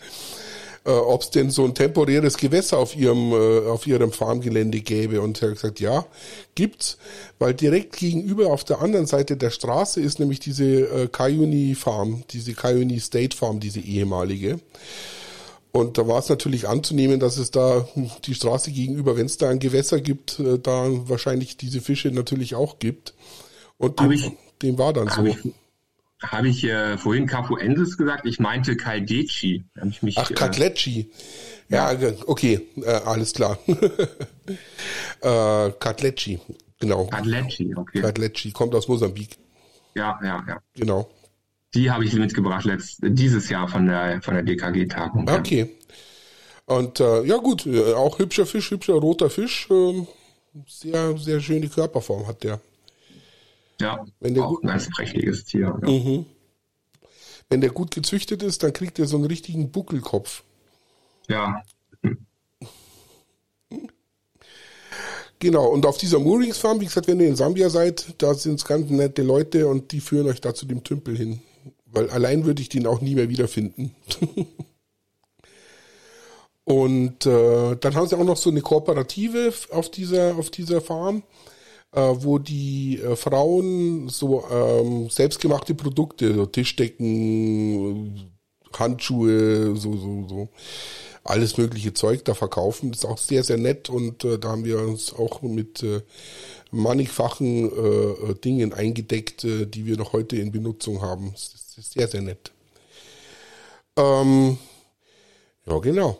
A: äh, ob es denn so ein temporäres Gewässer auf ihrem äh, auf ihrem Farmgelände gäbe und er hat gesagt, ja, gibt's, weil direkt gegenüber auf der anderen Seite der Straße ist nämlich diese äh, Cayuni Farm, diese Cayuni State Farm, diese ehemalige. Und da war es natürlich anzunehmen, dass es da die Straße gegenüber, wenn es da ein Gewässer gibt, äh, da wahrscheinlich diese Fische natürlich auch gibt. Und dem, ich, dem war dann so.
B: Ich, habe ich äh, vorhin Capuensis gesagt? Ich meinte Caldeci.
A: ich mich, Ach, Catleci. Äh, ja, okay, äh, alles klar. äh, Catleci, genau.
B: Catleci, okay.
A: Catleci, kommt aus Mosambik.
B: Ja, ja, ja.
A: Genau.
B: Die habe ich mitgebracht letzt, dieses Jahr von der, von der DKG-Tagung.
A: Okay. Und äh, ja gut, äh, auch hübscher Fisch, hübscher roter Fisch. Äh, sehr, sehr schöne Körperform hat der.
B: Ja, Wenn der auch gut, ein ganz prächtiges Tier. Ja. Mhm.
A: Wenn der gut gezüchtet ist, dann kriegt er so einen richtigen Buckelkopf.
B: Ja.
A: Genau, und auf dieser Moorings Farm, wie gesagt, wenn ihr in Sambia seid, da sind es ganz nette Leute und die führen euch da zu dem Tümpel hin. Weil allein würde ich den auch nie mehr wiederfinden. und äh, dann haben sie auch noch so eine Kooperative auf dieser, auf dieser Farm äh, wo die äh, Frauen so ähm, selbstgemachte Produkte, so Tischdecken, Handschuhe, so, so, so, alles mögliche Zeug da verkaufen. Das ist auch sehr, sehr nett und äh, da haben wir uns auch mit äh, mannigfachen äh, Dingen eingedeckt, äh, die wir noch heute in Benutzung haben. Das ist sehr, sehr nett. Ähm, ja, genau.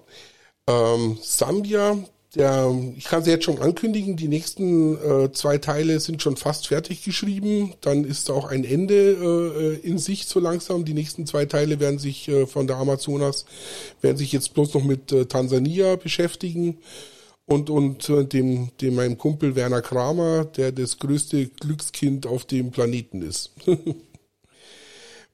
A: Ähm, Sambia, der, ich kann sie jetzt schon ankündigen, die nächsten äh, zwei Teile sind schon fast fertig geschrieben. Dann ist auch ein Ende äh, in Sicht so langsam. Die nächsten zwei Teile werden sich äh, von der Amazonas, werden sich jetzt bloß noch mit äh, Tansania beschäftigen. Und, und äh, dem, dem meinem Kumpel Werner Kramer, der das größte Glückskind auf dem Planeten ist.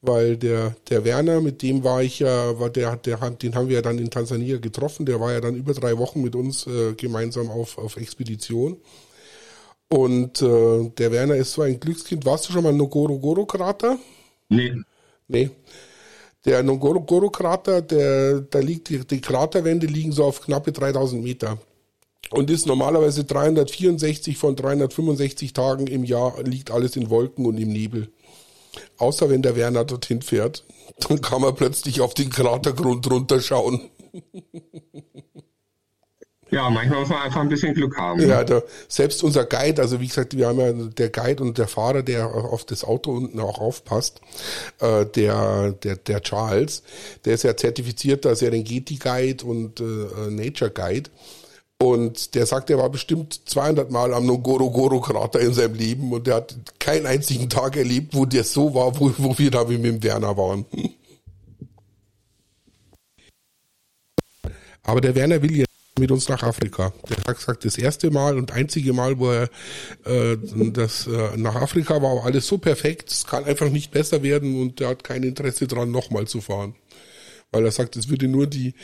A: weil der, der Werner, mit dem war ich ja, war der, der, den haben wir ja dann in Tansania getroffen, der war ja dann über drei Wochen mit uns äh, gemeinsam auf, auf Expedition. Und äh, der Werner ist so ein Glückskind. Warst du schon mal im Ngorongoro-Krater?
B: Nee.
A: Nee. Der Ngorongoro-Krater, der, da liegt, die, die Kraterwände liegen so auf knappe 3000 Meter. Und ist normalerweise 364 von 365 Tagen im Jahr liegt alles in Wolken und im Nebel. Außer wenn der Werner dorthin fährt, dann kann man plötzlich auf den Kratergrund runterschauen.
B: Ja, manchmal muss man einfach ein bisschen Glück haben.
A: Ja, der, selbst unser Guide, also wie gesagt, wir haben ja der Guide und der Fahrer, der auf das Auto unten auch aufpasst, äh, der, der, der Charles, der ist ja zertifizierter Serengeti Guide und äh, Nature Guide. Und der sagt, er war bestimmt 200 Mal am Ngorongoro-Krater in seinem Leben und er hat keinen einzigen Tag erlebt, wo der so war, wo, wo wir da wie mit dem Werner waren. Aber der Werner will jetzt mit uns nach Afrika. Der hat gesagt, das erste Mal und einzige Mal, wo er äh, das äh, nach Afrika war, alles so perfekt, es kann einfach nicht besser werden und er hat kein Interesse dran, nochmal zu fahren weil er sagt, es würde nur die,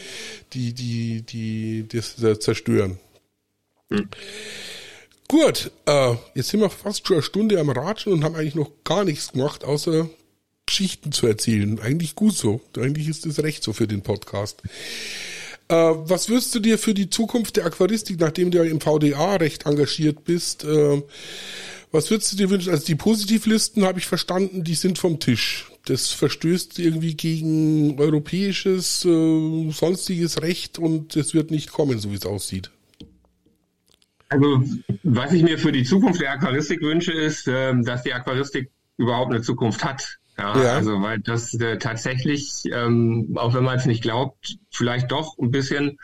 A: die, die, die, das zerstören. Hm. Gut, äh, jetzt sind wir fast schon eine Stunde am Ratschen und haben eigentlich noch gar nichts gemacht, außer Geschichten zu erzählen. Eigentlich gut so. Eigentlich ist das recht so für den Podcast. Äh, was würdest du dir für die Zukunft der Aquaristik, nachdem du ja im VDA recht engagiert bist, äh, was würdest du dir wünschen? Also die Positivlisten habe ich verstanden, die sind vom Tisch. Das verstößt irgendwie gegen europäisches, äh, sonstiges Recht und es wird nicht kommen, so wie es aussieht.
B: Also, was ich mir für die Zukunft der Aquaristik wünsche, ist, äh, dass die Aquaristik überhaupt eine Zukunft hat. Ja, ja. also weil das äh, tatsächlich, ähm, auch wenn man es nicht glaubt, vielleicht doch ein bisschen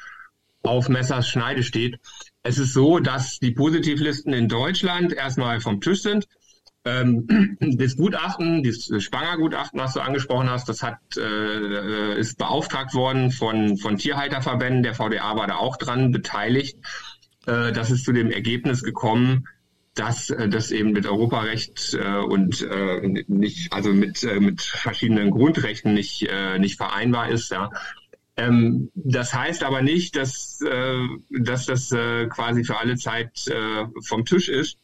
B: auf Messers Schneide steht. Es ist so, dass die Positivlisten in Deutschland erstmal vom Tisch sind. Ähm, das Gutachten, das Spangergutachten, was du angesprochen hast, das hat, äh, ist beauftragt worden von, von Tierhalterverbänden. Der VDA war da auch dran beteiligt. Äh, das ist zu dem Ergebnis gekommen, dass äh, das eben mit Europarecht äh, und äh, nicht, also mit, äh, mit verschiedenen Grundrechten nicht, äh, nicht vereinbar ist. Ähm, das heißt aber nicht, dass, äh, dass das äh, quasi für alle Zeit äh, vom Tisch ist.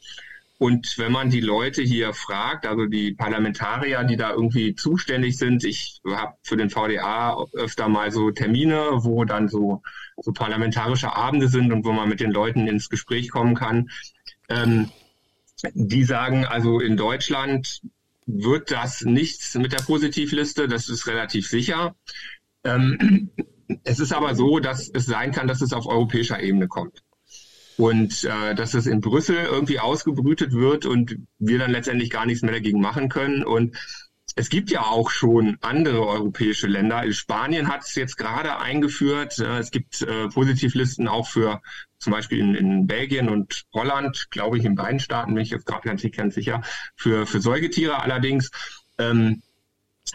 B: Und wenn man die Leute hier fragt, also die Parlamentarier, die da irgendwie zuständig sind, ich habe für den VDA öfter mal so Termine, wo dann so, so parlamentarische Abende sind und wo man mit den Leuten ins Gespräch kommen kann. Ähm, die sagen also in Deutschland wird das nichts mit der Positivliste, das ist relativ sicher. Ähm, es ist aber so, dass es sein kann, dass es auf europäischer Ebene kommt. Und äh, dass es in Brüssel irgendwie ausgebrütet wird und wir dann letztendlich gar nichts mehr dagegen machen können. Und es gibt ja auch schon andere europäische Länder. Spanien hat es jetzt gerade eingeführt. Es gibt äh, Positivlisten auch für zum Beispiel in, in Belgien und Holland, glaube ich, in beiden Staaten, bin ich jetzt gerade ganz, ganz sicher, für, für Säugetiere allerdings. Ähm,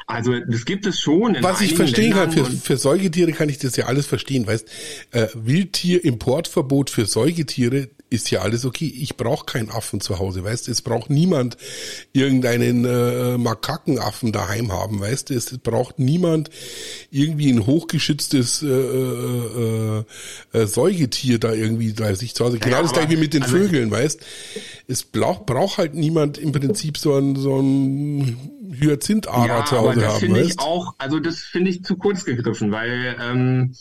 B: also das gibt es schon.
A: Was ich verstehen Ländern kann, für, für Säugetiere kann ich das ja alles verstehen. Weißt, äh, Wildtier-Importverbot für Säugetiere ist ja alles okay. Ich brauche keinen Affen zu Hause, weißt Es braucht niemand irgendeinen äh, Makakenaffen daheim haben, weißt Es braucht niemand irgendwie ein hochgeschütztes äh, äh, äh, Säugetier da irgendwie da sich zu Hause. Genau ja, das gleiche wie mit den also Vögeln, weißt Es braucht, braucht halt niemand im Prinzip so ein, so ein Hyazinthader ja, zu Hause aber das.
B: Finde ich auch, also das finde ich zu kurz gegriffen, weil ähm,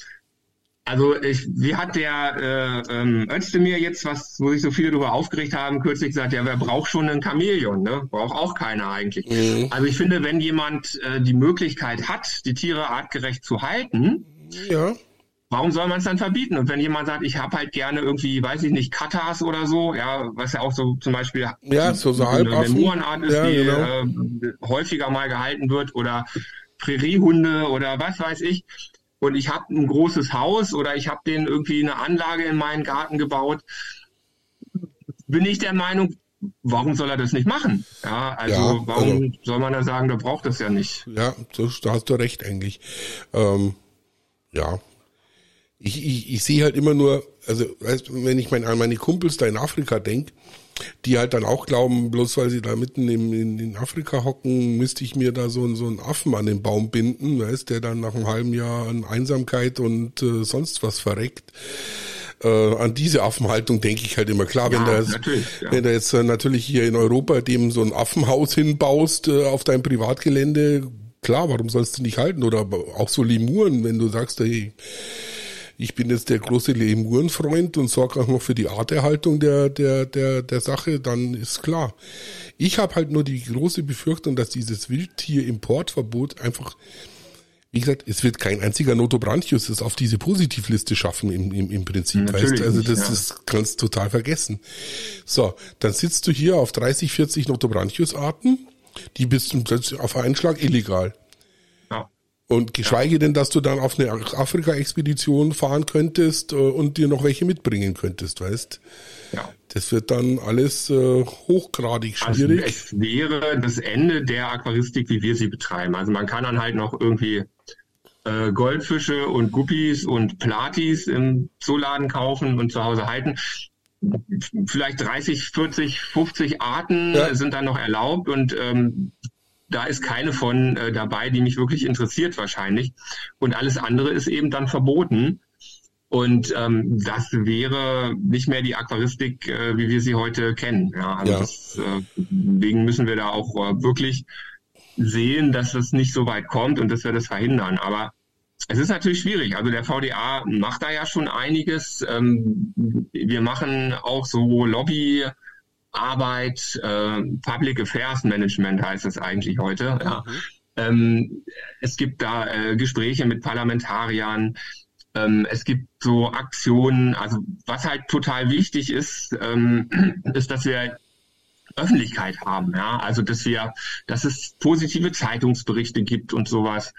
B: also ich, wie hat der äh, ähm, Özdemir jetzt, was, wo sich so viele darüber aufgeregt haben, kürzlich gesagt, ja, wer braucht schon einen Chamäleon, ne? Braucht auch keiner eigentlich. Mhm. Also ich finde, wenn jemand äh, die Möglichkeit hat, die Tiere artgerecht zu halten, ja. Warum soll man es dann verbieten? Und wenn jemand sagt, ich habe halt gerne irgendwie, weiß ich nicht, Katas oder so, ja, was ja auch so zum Beispiel
A: ja, so, so
B: eine Lemurenart ist, ja, die genau. äh, häufiger mal gehalten wird, oder Präriehunde oder was weiß ich, und ich habe ein großes Haus oder ich habe den irgendwie eine Anlage in meinen Garten gebaut, bin ich der Meinung, warum soll er das nicht machen? Ja, also ja, warum also, soll man da sagen, der braucht das ja nicht?
A: Ja, da hast du recht eigentlich. Ähm, ja, ich, ich, ich sehe halt immer nur, also weißt, wenn ich mein, an meine Kumpels da in Afrika denke, die halt dann auch glauben, bloß weil sie da mitten in, in, in Afrika hocken, müsste ich mir da so, so einen Affen an den Baum binden, weißt, der dann nach einem halben Jahr an Einsamkeit und äh, sonst was verreckt. Äh, an diese Affenhaltung denke ich halt immer klar, ja, wenn, da jetzt, ja. wenn du jetzt äh, natürlich hier in Europa dem so ein Affenhaus hinbaust äh, auf dein Privatgelände, klar, warum sollst du nicht halten? Oder auch so Lemuren, wenn du sagst, hey, ich bin jetzt der große Lemurenfreund und sorge auch noch für die Arterhaltung der, der, der, der Sache, dann ist klar. Ich habe halt nur die große Befürchtung, dass dieses Wildtier-Importverbot einfach, wie gesagt, es wird kein einziger Notobranchius es auf diese Positivliste schaffen im, im, im Prinzip. Weißt? Also das, ja. das kannst du total vergessen. So, dann sitzt du hier auf 30, 40 Notobranchius-Arten, die bist du auf einen Schlag illegal. Und geschweige ja. denn, dass du dann auf eine Afrika-Expedition fahren könntest äh, und dir noch welche mitbringen könntest, weißt? Ja. Das wird dann alles äh, hochgradig also schwierig.
B: Also es wäre das Ende der Aquaristik, wie wir sie betreiben. Also man kann dann halt noch irgendwie äh, Goldfische und Guppies und Platis im Zooladen kaufen und zu Hause halten. Vielleicht 30, 40, 50 Arten ja. sind dann noch erlaubt und ähm, da ist keine von äh, dabei, die mich wirklich interessiert wahrscheinlich. Und alles andere ist eben dann verboten. Und ähm, das wäre nicht mehr die Aquaristik, äh, wie wir sie heute kennen. Ja, also ja. Das, äh, deswegen müssen wir da auch äh, wirklich sehen, dass das nicht so weit kommt und dass wir das verhindern. Aber es ist natürlich schwierig. Also der VDA macht da ja schon einiges. Ähm, wir machen auch so Lobbyarbeit, äh, Public Affairs Management heißt es eigentlich heute. Ja. Mhm. Ähm, es gibt da äh, Gespräche mit Parlamentariern. Ähm, es gibt so Aktionen. Also was halt total wichtig ist, ähm, ist, dass wir Öffentlichkeit haben, ja, also dass wir, dass es positive Zeitungsberichte gibt und sowas,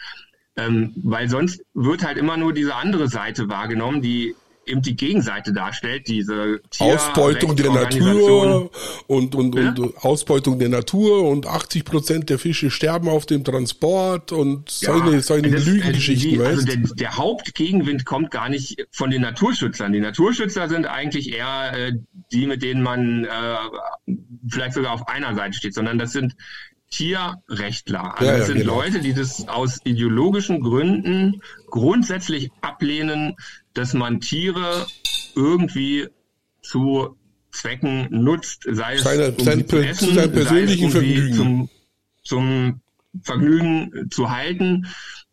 B: ähm, weil sonst wird halt immer nur diese andere Seite wahrgenommen, die eben die Gegenseite darstellt, diese
A: Tier Ausbeutung der Natur und, und, ja? und Ausbeutung der Natur und 80 Prozent der Fische sterben auf dem Transport und solche, ja, solche das, Lügengeschichten. Die,
B: also der, der Hauptgegenwind kommt gar nicht von den Naturschützern. Die Naturschützer sind eigentlich eher äh, die, mit denen man äh, vielleicht sogar auf einer Seite steht, sondern das sind Tierrechtler. Also ja, das sind genau. Leute, die das aus ideologischen Gründen grundsätzlich ablehnen, dass man Tiere irgendwie zu Zwecken nutzt, sei es Seine, um sein, zu essen, sein persönlichen sei es um Vergnügen. Zum, zum Vergnügen zu halten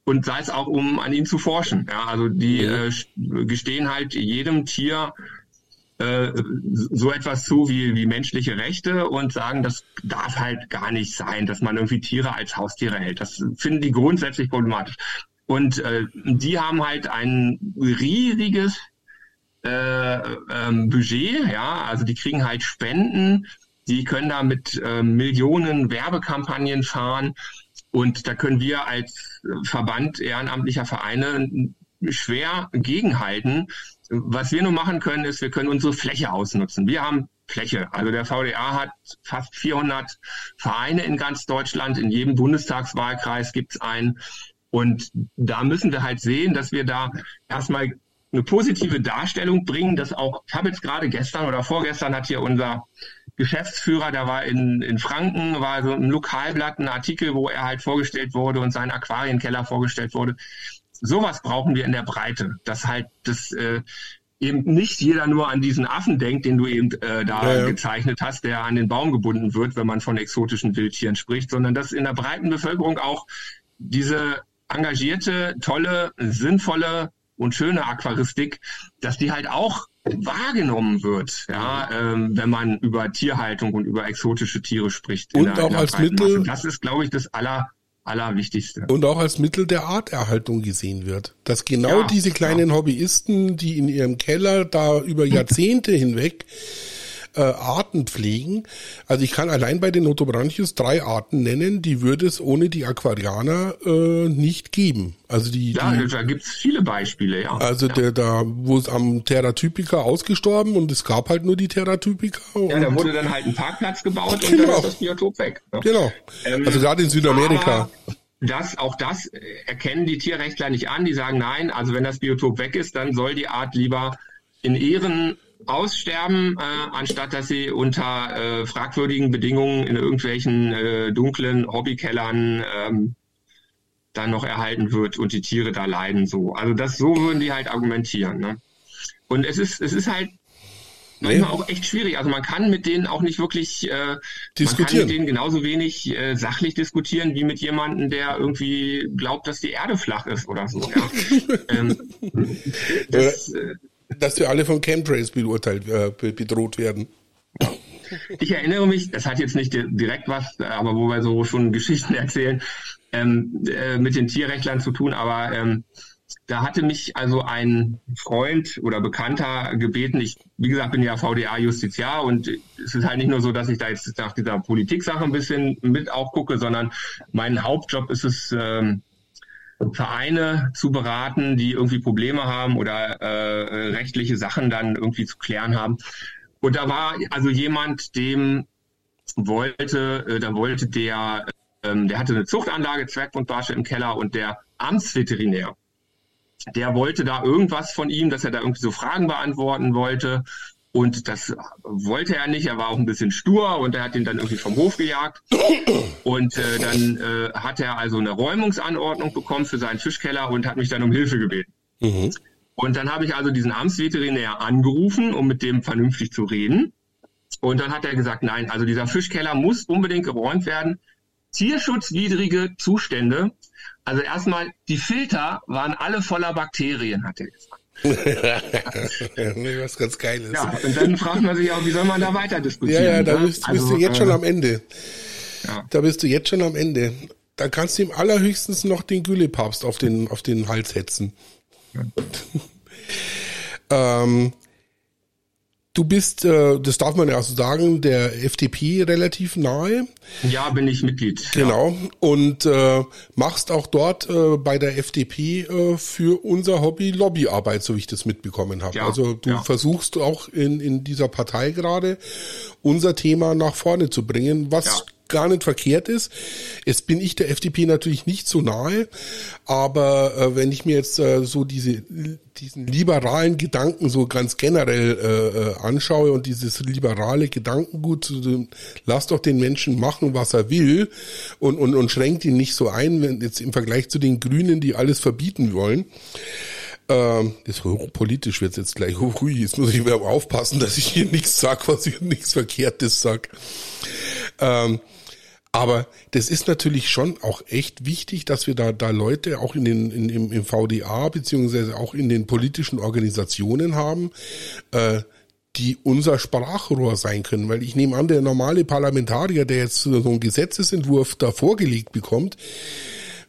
B: und sei es auch um an ihnen zu forschen. Ja, also die ja. äh, gestehen halt jedem Tier äh, so etwas zu wie, wie menschliche Rechte und sagen, das darf halt gar nicht sein, dass man irgendwie Tiere als Haustiere hält. Das finden die grundsätzlich problematisch. Und äh, die haben halt ein riesiges äh, ähm, Budget, ja, also die kriegen halt Spenden, die können da mit äh, Millionen Werbekampagnen fahren und da können wir als Verband ehrenamtlicher Vereine schwer gegenhalten. Was wir nur machen können, ist, wir können unsere Fläche ausnutzen. Wir haben Fläche. Also der VDA hat fast 400 Vereine in ganz Deutschland. In jedem Bundestagswahlkreis gibt es einen. Und da müssen wir halt sehen, dass wir da erstmal eine positive Darstellung bringen, dass auch, ich habe jetzt gerade gestern oder vorgestern hat hier unser Geschäftsführer, der war in, in Franken, war so im Lokalblatt ein Artikel, wo er halt vorgestellt wurde und sein Aquarienkeller vorgestellt wurde. Sowas brauchen wir in der Breite, dass halt das äh, eben nicht jeder nur an diesen Affen denkt, den du eben äh, da ja, gezeichnet hast, der an den Baum gebunden wird, wenn man von exotischen Wildtieren spricht, sondern dass in der breiten Bevölkerung auch diese engagierte, tolle, sinnvolle und schöne Aquaristik, dass die halt auch wahrgenommen wird, ja, ähm, wenn man über Tierhaltung und über exotische Tiere spricht.
A: Und der, auch als Mittel.
B: Das ist, glaube ich, das aller Allerwichtigste.
A: Und auch als Mittel der Arterhaltung gesehen wird. Dass genau ja, diese kleinen ja. Hobbyisten, die in ihrem Keller da über Jahrzehnte hinweg äh, Arten pflegen. Also ich kann allein bei den Notobranchius drei Arten nennen, die würde es ohne die Aquarianer äh, nicht geben. Also die,
B: ja,
A: die,
B: da gibt's viele Beispiele, ja.
A: Also
B: ja.
A: der da, wo es am Terratypica ausgestorben und es gab halt nur die Terratypica.
B: Ja, da wurde dann halt ein Parkplatz gebaut genau. und dann ist das Biotop weg.
A: Ja. Genau. Ähm, also gerade in Südamerika.
B: das, auch das erkennen die Tierrechtler nicht an. Die sagen, nein, also wenn das Biotop weg ist, dann soll die Art lieber in Ehren aussterben, äh, anstatt dass sie unter äh, fragwürdigen Bedingungen in irgendwelchen äh, dunklen Hobbykellern ähm, dann noch erhalten wird und die Tiere da leiden so. Also das so würden die halt argumentieren. Ne? Und es ist es ist halt manchmal auch echt schwierig. Also man kann mit denen auch nicht wirklich äh, diskutieren. Man kann mit denen genauso wenig äh, sachlich diskutieren wie mit jemandem, der irgendwie glaubt, dass die Erde flach ist oder so. Ja? ähm,
A: das, äh, dass wir alle von Chemtrails beurteilt, äh, bedroht werden.
B: Ich erinnere mich, das hat jetzt nicht direkt was, aber wo wir so schon Geschichten erzählen, ähm, äh, mit den Tierrechtlern zu tun, aber ähm, da hatte mich also ein Freund oder Bekannter gebeten, ich, wie gesagt, bin ja VDA-Justiziar und es ist halt nicht nur so, dass ich da jetzt nach dieser Politik-Sache ein bisschen mit auch gucke, sondern mein Hauptjob ist es, ähm, Vereine zu beraten, die irgendwie Probleme haben oder äh, rechtliche Sachen dann irgendwie zu klären haben. Und da war also jemand, dem wollte, äh, da wollte der, ähm, der hatte eine Zuchtanlage, Zwergbundbarsche im Keller und der Amtsveterinär, der wollte da irgendwas von ihm, dass er da irgendwie so Fragen beantworten wollte. Und das wollte er nicht. Er war auch ein bisschen stur und er hat ihn dann irgendwie vom Hof gejagt. Und äh, dann äh, hat er also eine Räumungsanordnung bekommen für seinen Fischkeller und hat mich dann um Hilfe gebeten. Mhm. Und dann habe ich also diesen Amtsveterinär angerufen, um mit dem vernünftig zu reden. Und dann hat er gesagt, nein, also dieser Fischkeller muss unbedingt geräumt werden. Tierschutzwidrige Zustände. Also erstmal, die Filter waren alle voller Bakterien, hat er gesagt.
A: was ganz Geiles.
B: Ja, und dann fragt man sich auch, wie soll man da weiter diskutieren?
A: Ja, ja, da ne? bist, also, bist du jetzt äh, schon am Ende. Ja. Da bist du jetzt schon am Ende. Da kannst du ihm allerhöchstens noch den Güllepapst auf den, auf den Hals hetzen. ähm, Du bist, äh, das darf man ja so sagen, der FDP relativ nahe.
B: Ja, bin ich Mitglied.
A: Genau. Ja. Und äh, machst auch dort äh, bei der FDP äh, für unser Hobby Lobbyarbeit, so wie ich das mitbekommen habe. Ja. Also du ja. versuchst auch in, in dieser Partei gerade unser Thema nach vorne zu bringen, was gar nicht verkehrt ist. Jetzt bin ich der FDP natürlich nicht so nahe, aber äh, wenn ich mir jetzt äh, so diese diesen liberalen Gedanken so ganz generell äh, äh anschaue und dieses liberale Gedankengut, lass doch den Menschen machen, was er will und, und, und schränkt ihn nicht so ein, wenn jetzt im Vergleich zu den Grünen, die alles verbieten wollen. Ähm, das politisch wird jetzt gleich hui, jetzt muss ich aber aufpassen, dass ich hier nichts sag, was ich nichts Verkehrtes sag. Ähm, aber das ist natürlich schon auch echt wichtig, dass wir da, da Leute auch in den, in, im, im VDA beziehungsweise auch in den politischen Organisationen haben, äh, die unser Sprachrohr sein können. Weil ich nehme an, der normale Parlamentarier, der jetzt so einen Gesetzesentwurf da vorgelegt bekommt,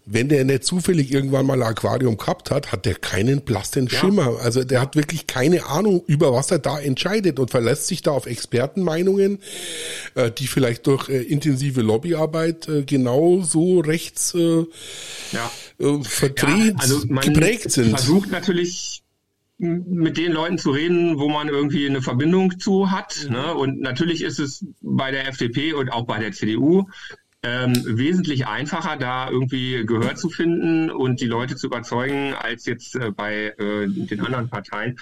A: wenn der nicht zufällig irgendwann mal ein Aquarium gehabt hat, hat der keinen blassen Schimmer. Ja. Also der hat wirklich keine Ahnung, über was er da entscheidet und verlässt sich da auf Expertenmeinungen, äh, die vielleicht durch äh, intensive Lobbyarbeit äh, genauso rechts ja. verdreht ja, also geprägt sind.
B: Versucht natürlich mit den Leuten zu reden, wo man irgendwie eine Verbindung zu hat. Mhm. Ne? Und natürlich ist es bei der FDP und auch bei der CDU ähm, wesentlich einfacher, da irgendwie Gehör zu finden und die Leute zu überzeugen, als jetzt äh, bei äh, den anderen Parteien.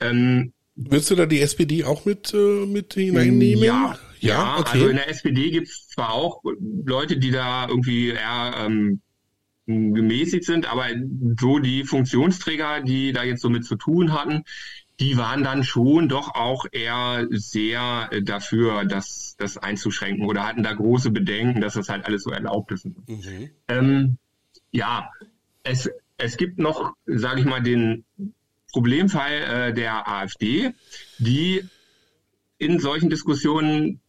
A: Ähm, Willst du da die SPD auch mit, äh, mit hineinnehmen?
B: Ja, ja, ja okay. also in der SPD gibt es zwar auch Leute, die da irgendwie eher ähm, gemäßigt sind, aber so die Funktionsträger, die da jetzt so mit zu tun hatten, die waren dann schon doch auch eher sehr äh, dafür, das, das einzuschränken oder hatten da große Bedenken, dass das halt alles so erlaubt ist. Mhm. Ähm, ja, es, es gibt noch, sage ich mal, den Problemfall äh, der AfD, die in solchen Diskussionen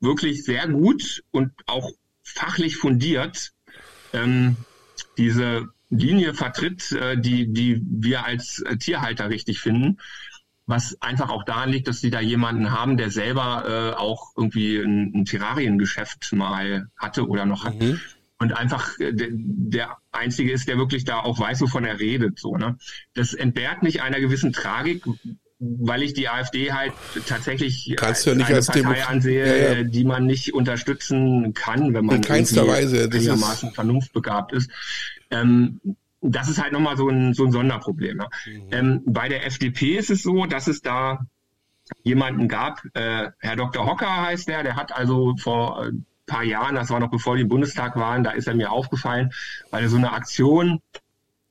B: wirklich sehr gut und auch fachlich fundiert ähm, diese Linie vertritt, äh, die, die wir als äh, Tierhalter richtig finden. Was einfach auch daran liegt, dass sie da jemanden haben, der selber äh, auch irgendwie ein, ein Terrariengeschäft mal hatte oder noch hat. Mhm. Und einfach äh, der, der Einzige ist, der wirklich da auch weiß, wovon er redet. So, ne? Das entbehrt nicht einer gewissen Tragik, weil ich die AfD halt tatsächlich
A: Kannst als, ja
B: eine als Partei ansehe, ja, ja. die man nicht unterstützen kann, wenn man
A: in keinster Weise
B: einigermaßen vernunftbegabt ist. Ähm, das ist halt nochmal so ein, so ein Sonderproblem. Ne? Mhm. Ähm, bei der FDP ist es so, dass es da jemanden gab, äh, Herr Dr. Hocker heißt der, der hat also vor ein paar Jahren, das war noch bevor die Bundestag waren, da ist er mir aufgefallen, weil er so eine Aktion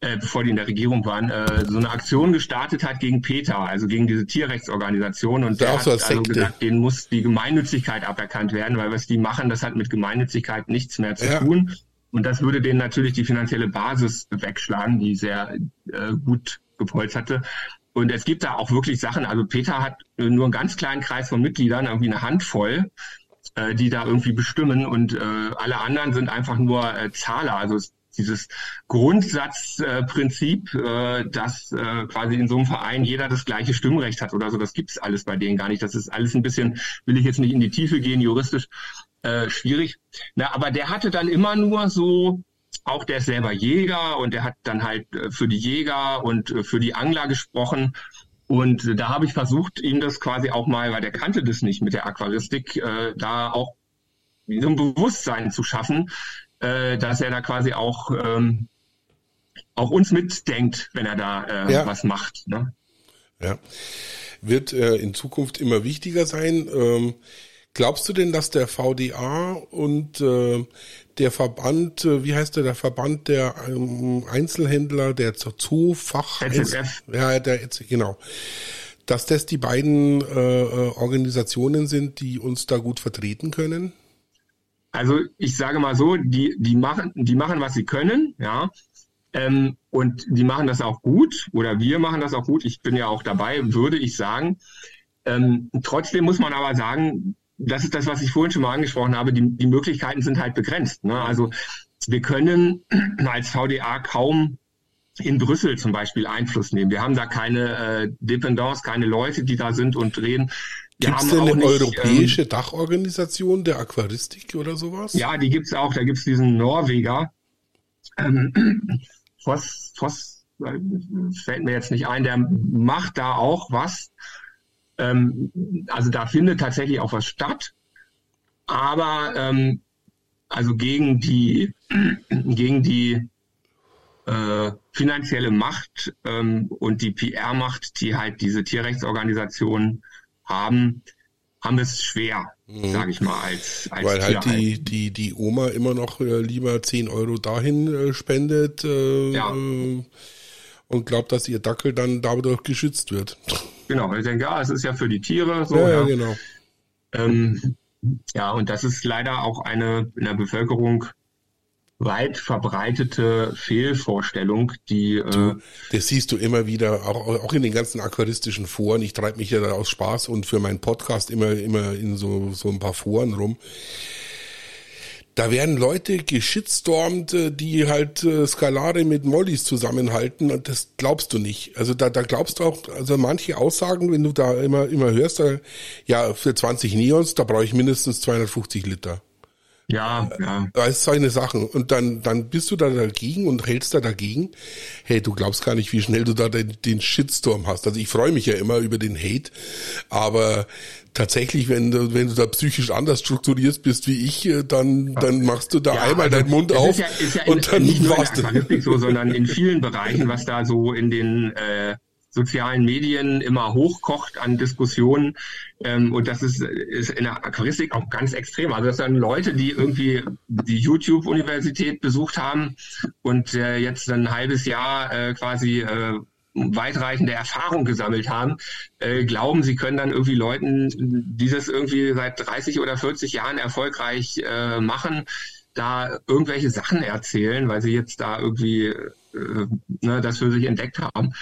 B: äh, bevor die in der Regierung waren, äh, so eine Aktion gestartet hat gegen PETA, also gegen diese Tierrechtsorganisation. Und der hat so also gesagt, denen muss die Gemeinnützigkeit aberkannt werden, weil was die machen, das hat mit Gemeinnützigkeit nichts mehr zu ja. tun. Und das würde denen natürlich die finanzielle Basis wegschlagen, die sehr äh, gut gepolsterte. Und es gibt da auch wirklich Sachen, also Peter hat nur einen ganz kleinen Kreis von Mitgliedern, irgendwie eine Handvoll, äh, die da irgendwie bestimmen und äh, alle anderen sind einfach nur äh, Zahler. Also dieses Grundsatzprinzip, äh, äh, dass äh, quasi in so einem Verein jeder das gleiche Stimmrecht hat oder so, das gibt's alles bei denen gar nicht. Das ist alles ein bisschen, will ich jetzt nicht in die Tiefe gehen, juristisch äh, schwierig. Na, aber der hatte dann immer nur so, auch der ist selber Jäger und der hat dann halt äh, für die Jäger und äh, für die Angler gesprochen. Und da habe ich versucht, ihm das quasi auch mal, weil der kannte das nicht mit der Aquaristik, äh, da auch so ein Bewusstsein zu schaffen, äh, dass er da quasi auch, ähm, auch uns mitdenkt, wenn er da äh, ja. was macht. Ne?
A: Ja, wird äh, in Zukunft immer wichtiger sein. Ähm, Glaubst du denn, dass der VDA und äh, der Verband, äh, wie heißt der, der Verband der ähm, Einzelhändler, der Zoofach, ja, der genau, dass das die beiden äh, äh, Organisationen sind, die uns da gut vertreten können?
B: Also ich sage mal so, die die machen die machen was sie können, ja. Ähm, und die machen das auch gut oder wir machen das auch gut. Ich bin ja auch dabei, würde ich sagen. Ähm, trotzdem muss man aber sagen, das ist das, was ich vorhin schon mal angesprochen habe, die, die Möglichkeiten sind halt begrenzt. Ne? Also wir können als VDA kaum in Brüssel zum Beispiel Einfluss nehmen. Wir haben da keine äh, Dependance, keine Leute, die da sind und reden.
A: Gibt es denn eine nicht, europäische ähm, Dachorganisation der Aquaristik oder sowas?
B: Ja, die gibt's auch. Da gibt's diesen Norweger. Ähm, Voss, Voss äh, fällt mir jetzt nicht ein, der macht da auch was. Ähm, also da findet tatsächlich auch was statt. Aber ähm, also gegen die gegen die äh, finanzielle Macht ähm, und die PR-Macht, die halt diese Tierrechtsorganisationen haben, haben es schwer, mhm. sage ich mal, als, als
A: Weil halt die, die, die Oma immer noch äh, lieber 10 Euro dahin äh, spendet äh, ja. Äh, und glaubt, dass ihr Dackel dann dadurch geschützt wird.
B: Genau, ich denke, ja, es ist ja für die Tiere so.
A: Ja, ja. genau.
B: Ähm, ja, und das ist leider auch eine in der Bevölkerung weit verbreitete Fehlvorstellung, die
A: äh, das siehst du immer wieder, auch, auch in den ganzen aquaristischen Foren. Ich treibe mich ja da aus Spaß und für meinen Podcast immer immer in so so ein paar Foren rum. Da werden Leute geschitstormt, äh, die halt äh, Skalare mit Mollys zusammenhalten und das glaubst du nicht. Also da, da glaubst du auch, also manche Aussagen, wenn du da immer, immer hörst, da, ja, für 20 Neons, da brauche ich mindestens 250 Liter.
B: Ja, ja.
A: Das ist eine Sache. Und dann, dann bist du da dagegen und hältst da dagegen. Hey, du glaubst gar nicht, wie schnell du da den, den Shitstorm hast. Also ich freue mich ja immer über den Hate, aber tatsächlich, wenn du, wenn du da psychisch anders strukturierst bist wie ich, äh, dann, dann machst du da ja, einmal also deinen Mund auf ja, ist ja und dann
B: nicht warst du. so, sondern in vielen Bereichen, was da so in den äh, sozialen Medien immer hochkocht an Diskussionen. Ähm, und das ist, ist in der Aquaristik auch ganz extrem. Also das sind Leute, die irgendwie die YouTube-Universität besucht haben und äh, jetzt ein halbes Jahr äh, quasi äh, weitreichende Erfahrung gesammelt haben, äh, glauben, sie können dann irgendwie Leuten, die das irgendwie seit 30 oder 40 Jahren erfolgreich äh, machen, da irgendwelche Sachen erzählen, weil sie jetzt da irgendwie äh, ne, das für sich entdeckt haben.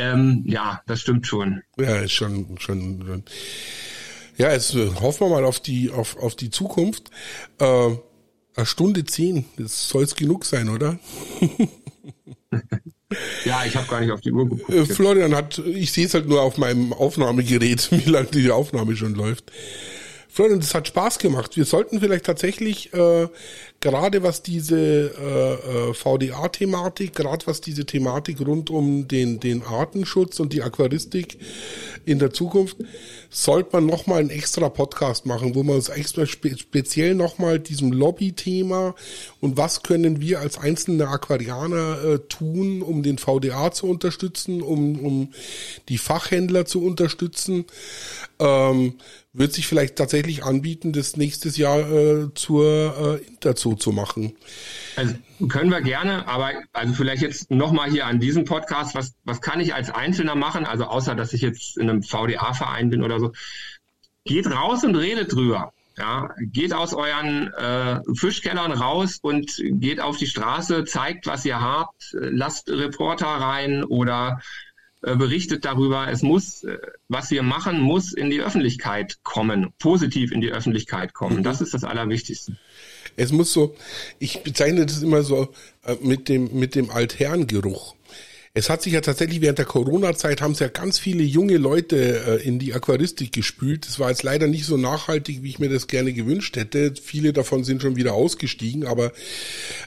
B: Ähm, ja, das stimmt schon.
A: Ja, ist schon, schon, schon. Ja, jetzt äh, hoffen wir mal auf die, auf, auf die Zukunft. Äh, eine Stunde zehn, das soll es genug sein, oder?
B: ja, ich habe gar nicht auf die Uhr geguckt.
A: Äh, Florian hat, ich sehe es halt nur auf meinem Aufnahmegerät, wie lange die Aufnahme schon läuft. Florian, das hat Spaß gemacht. Wir sollten vielleicht tatsächlich äh, gerade was diese äh, äh VDA-Thematik, gerade was diese Thematik rund um den, den Artenschutz und die Aquaristik in der Zukunft, sollte man nochmal einen extra Podcast machen, wo man uns extra spe speziell nochmal diesem Lobby-Thema und was können wir als einzelne Aquarianer äh, tun, um den VDA zu unterstützen, um, um die Fachhändler zu unterstützen, ähm, wird sich vielleicht tatsächlich anbieten, das nächstes Jahr äh, zur äh, Interzoo zu machen.
B: Also können wir gerne, aber also vielleicht jetzt nochmal hier an diesem Podcast, was, was kann ich als Einzelner machen, also außer dass ich jetzt in einem VDA-Verein bin oder so, geht raus und redet drüber. Ja, geht aus euren äh, Fischkellern raus und geht auf die Straße, zeigt, was ihr habt, lasst Reporter rein oder äh, berichtet darüber. Es muss, äh, was wir machen, muss in die Öffentlichkeit kommen, positiv in die Öffentlichkeit kommen. Mhm. Das ist das Allerwichtigste.
A: Es muss so, ich bezeichne das immer so äh, mit dem, mit dem Altherrengeruch. Es hat sich ja tatsächlich während der Corona-Zeit haben es ja ganz viele junge Leute äh, in die Aquaristik gespült. Das war jetzt leider nicht so nachhaltig, wie ich mir das gerne gewünscht hätte. Viele davon sind schon wieder ausgestiegen, aber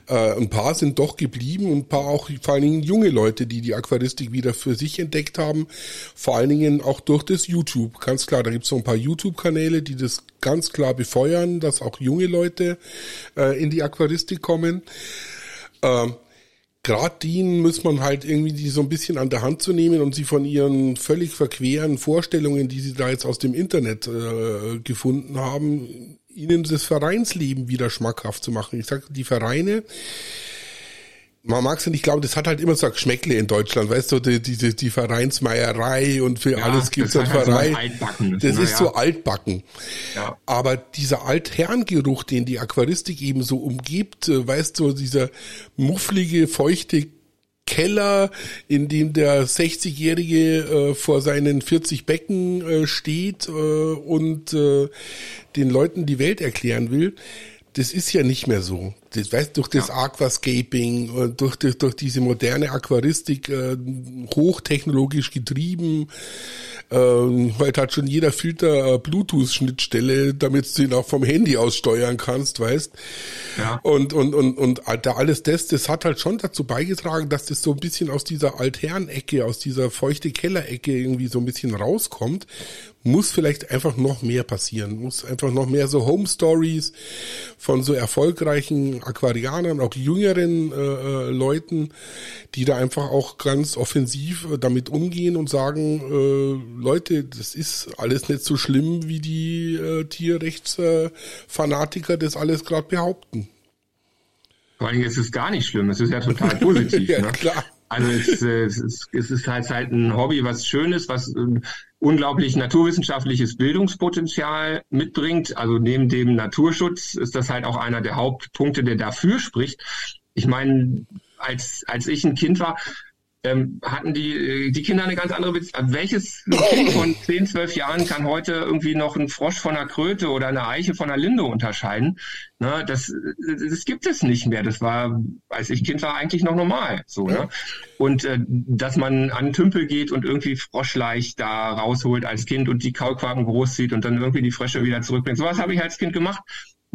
A: äh, ein paar sind doch geblieben und ein paar auch vor allen Dingen junge Leute, die die Aquaristik wieder für sich entdeckt haben. Vor allen Dingen auch durch das YouTube. Ganz klar, da gibt es so ein paar YouTube-Kanäle, die das ganz klar befeuern, dass auch junge Leute äh, in die Aquaristik kommen. Ähm, gerade die muss man halt irgendwie die so ein bisschen an der Hand zu nehmen und sie von ihren völlig verqueren Vorstellungen, die sie da jetzt aus dem Internet äh, gefunden haben, ihnen das Vereinsleben wieder schmackhaft zu machen. Ich sage, die Vereine, man mag es nicht glauben, das hat halt immer so ein Geschmäckle in Deutschland, weißt du, die, die, die Vereinsmeierei und für ja, alles gibt es ein Verein. So das ist ja. so altbacken. Ja. Aber dieser Altherrengeruch, den die Aquaristik eben so umgibt, äh, weißt du, dieser mufflige, feuchte Keller, in dem der 60-Jährige äh, vor seinen 40 Becken äh, steht äh, und äh, den Leuten die Welt erklären will, das ist ja nicht mehr so. Das, weißt, durch das ja. Aquascaping und durch, durch, durch diese moderne Aquaristik äh, hochtechnologisch getrieben, äh, heute hat schon jeder Filter Bluetooth-Schnittstelle, damit du ihn auch vom Handy aus steuern kannst, weißt. Ja. Und, und, und, und da alles das, das hat halt schon dazu beigetragen, dass das so ein bisschen aus dieser Altherrenecke, aus dieser feuchte Kellerecke irgendwie so ein bisschen rauskommt muss vielleicht einfach noch mehr passieren, muss einfach noch mehr so Home Stories von so erfolgreichen Aquarianern, auch jüngeren äh, äh, Leuten, die da einfach auch ganz offensiv äh, damit umgehen und sagen, äh, Leute, das ist alles nicht so schlimm, wie die äh, Tierrechtsfanatiker das alles gerade behaupten.
B: Vor allem ist es gar nicht schlimm, es ist ja total positiv. ja, ne? klar. Also es, äh, es, ist, es ist halt, halt ein Hobby, was Schönes, was äh, unglaublich naturwissenschaftliches Bildungspotenzial mitbringt. Also neben dem Naturschutz ist das halt auch einer der Hauptpunkte, der dafür spricht. Ich meine, als, als ich ein Kind war, ähm, hatten die, äh, die Kinder eine ganz andere Beziehung. Welches Kind von 10, 12 Jahren kann heute irgendwie noch einen Frosch von einer Kröte oder eine Eiche von einer Linde unterscheiden? Ne, das, das gibt es nicht mehr. Das war, als ich Kind war, eigentlich noch normal. So, ne? Und äh, dass man an den Tümpel geht und irgendwie Froschleich da rausholt als Kind und die Kaulquaken großzieht und dann irgendwie die Frösche wieder zurückbringt. Sowas habe ich als Kind gemacht.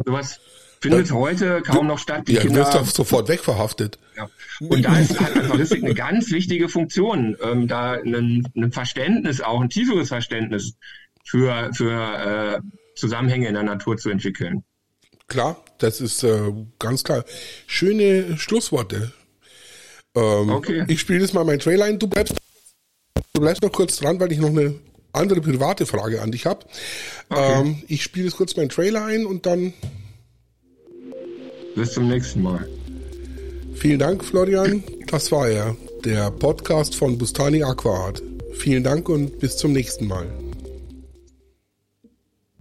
B: Sowas findet heute kaum noch statt.
A: Die ja, Kinder, wirst doch sofort wegverhaftet. Ja.
B: Und da ist halt Aquaristik eine ganz wichtige Funktion, ähm, da ein, ein Verständnis, auch ein tieferes Verständnis für, für äh, Zusammenhänge in der Natur zu entwickeln.
A: Klar, das ist äh, ganz klar. Schöne Schlussworte. Ähm, okay. Ich spiele jetzt mal mein Trailer ein. Du bleibst, du bleibst noch kurz dran, weil ich noch eine andere private Frage an dich habe. Okay. Ähm, ich spiele jetzt kurz meinen Trailer ein und dann
B: bis zum nächsten Mal.
A: Vielen Dank, Florian. Das war er, der Podcast von Bustani Aquaart. Vielen Dank und bis zum nächsten Mal.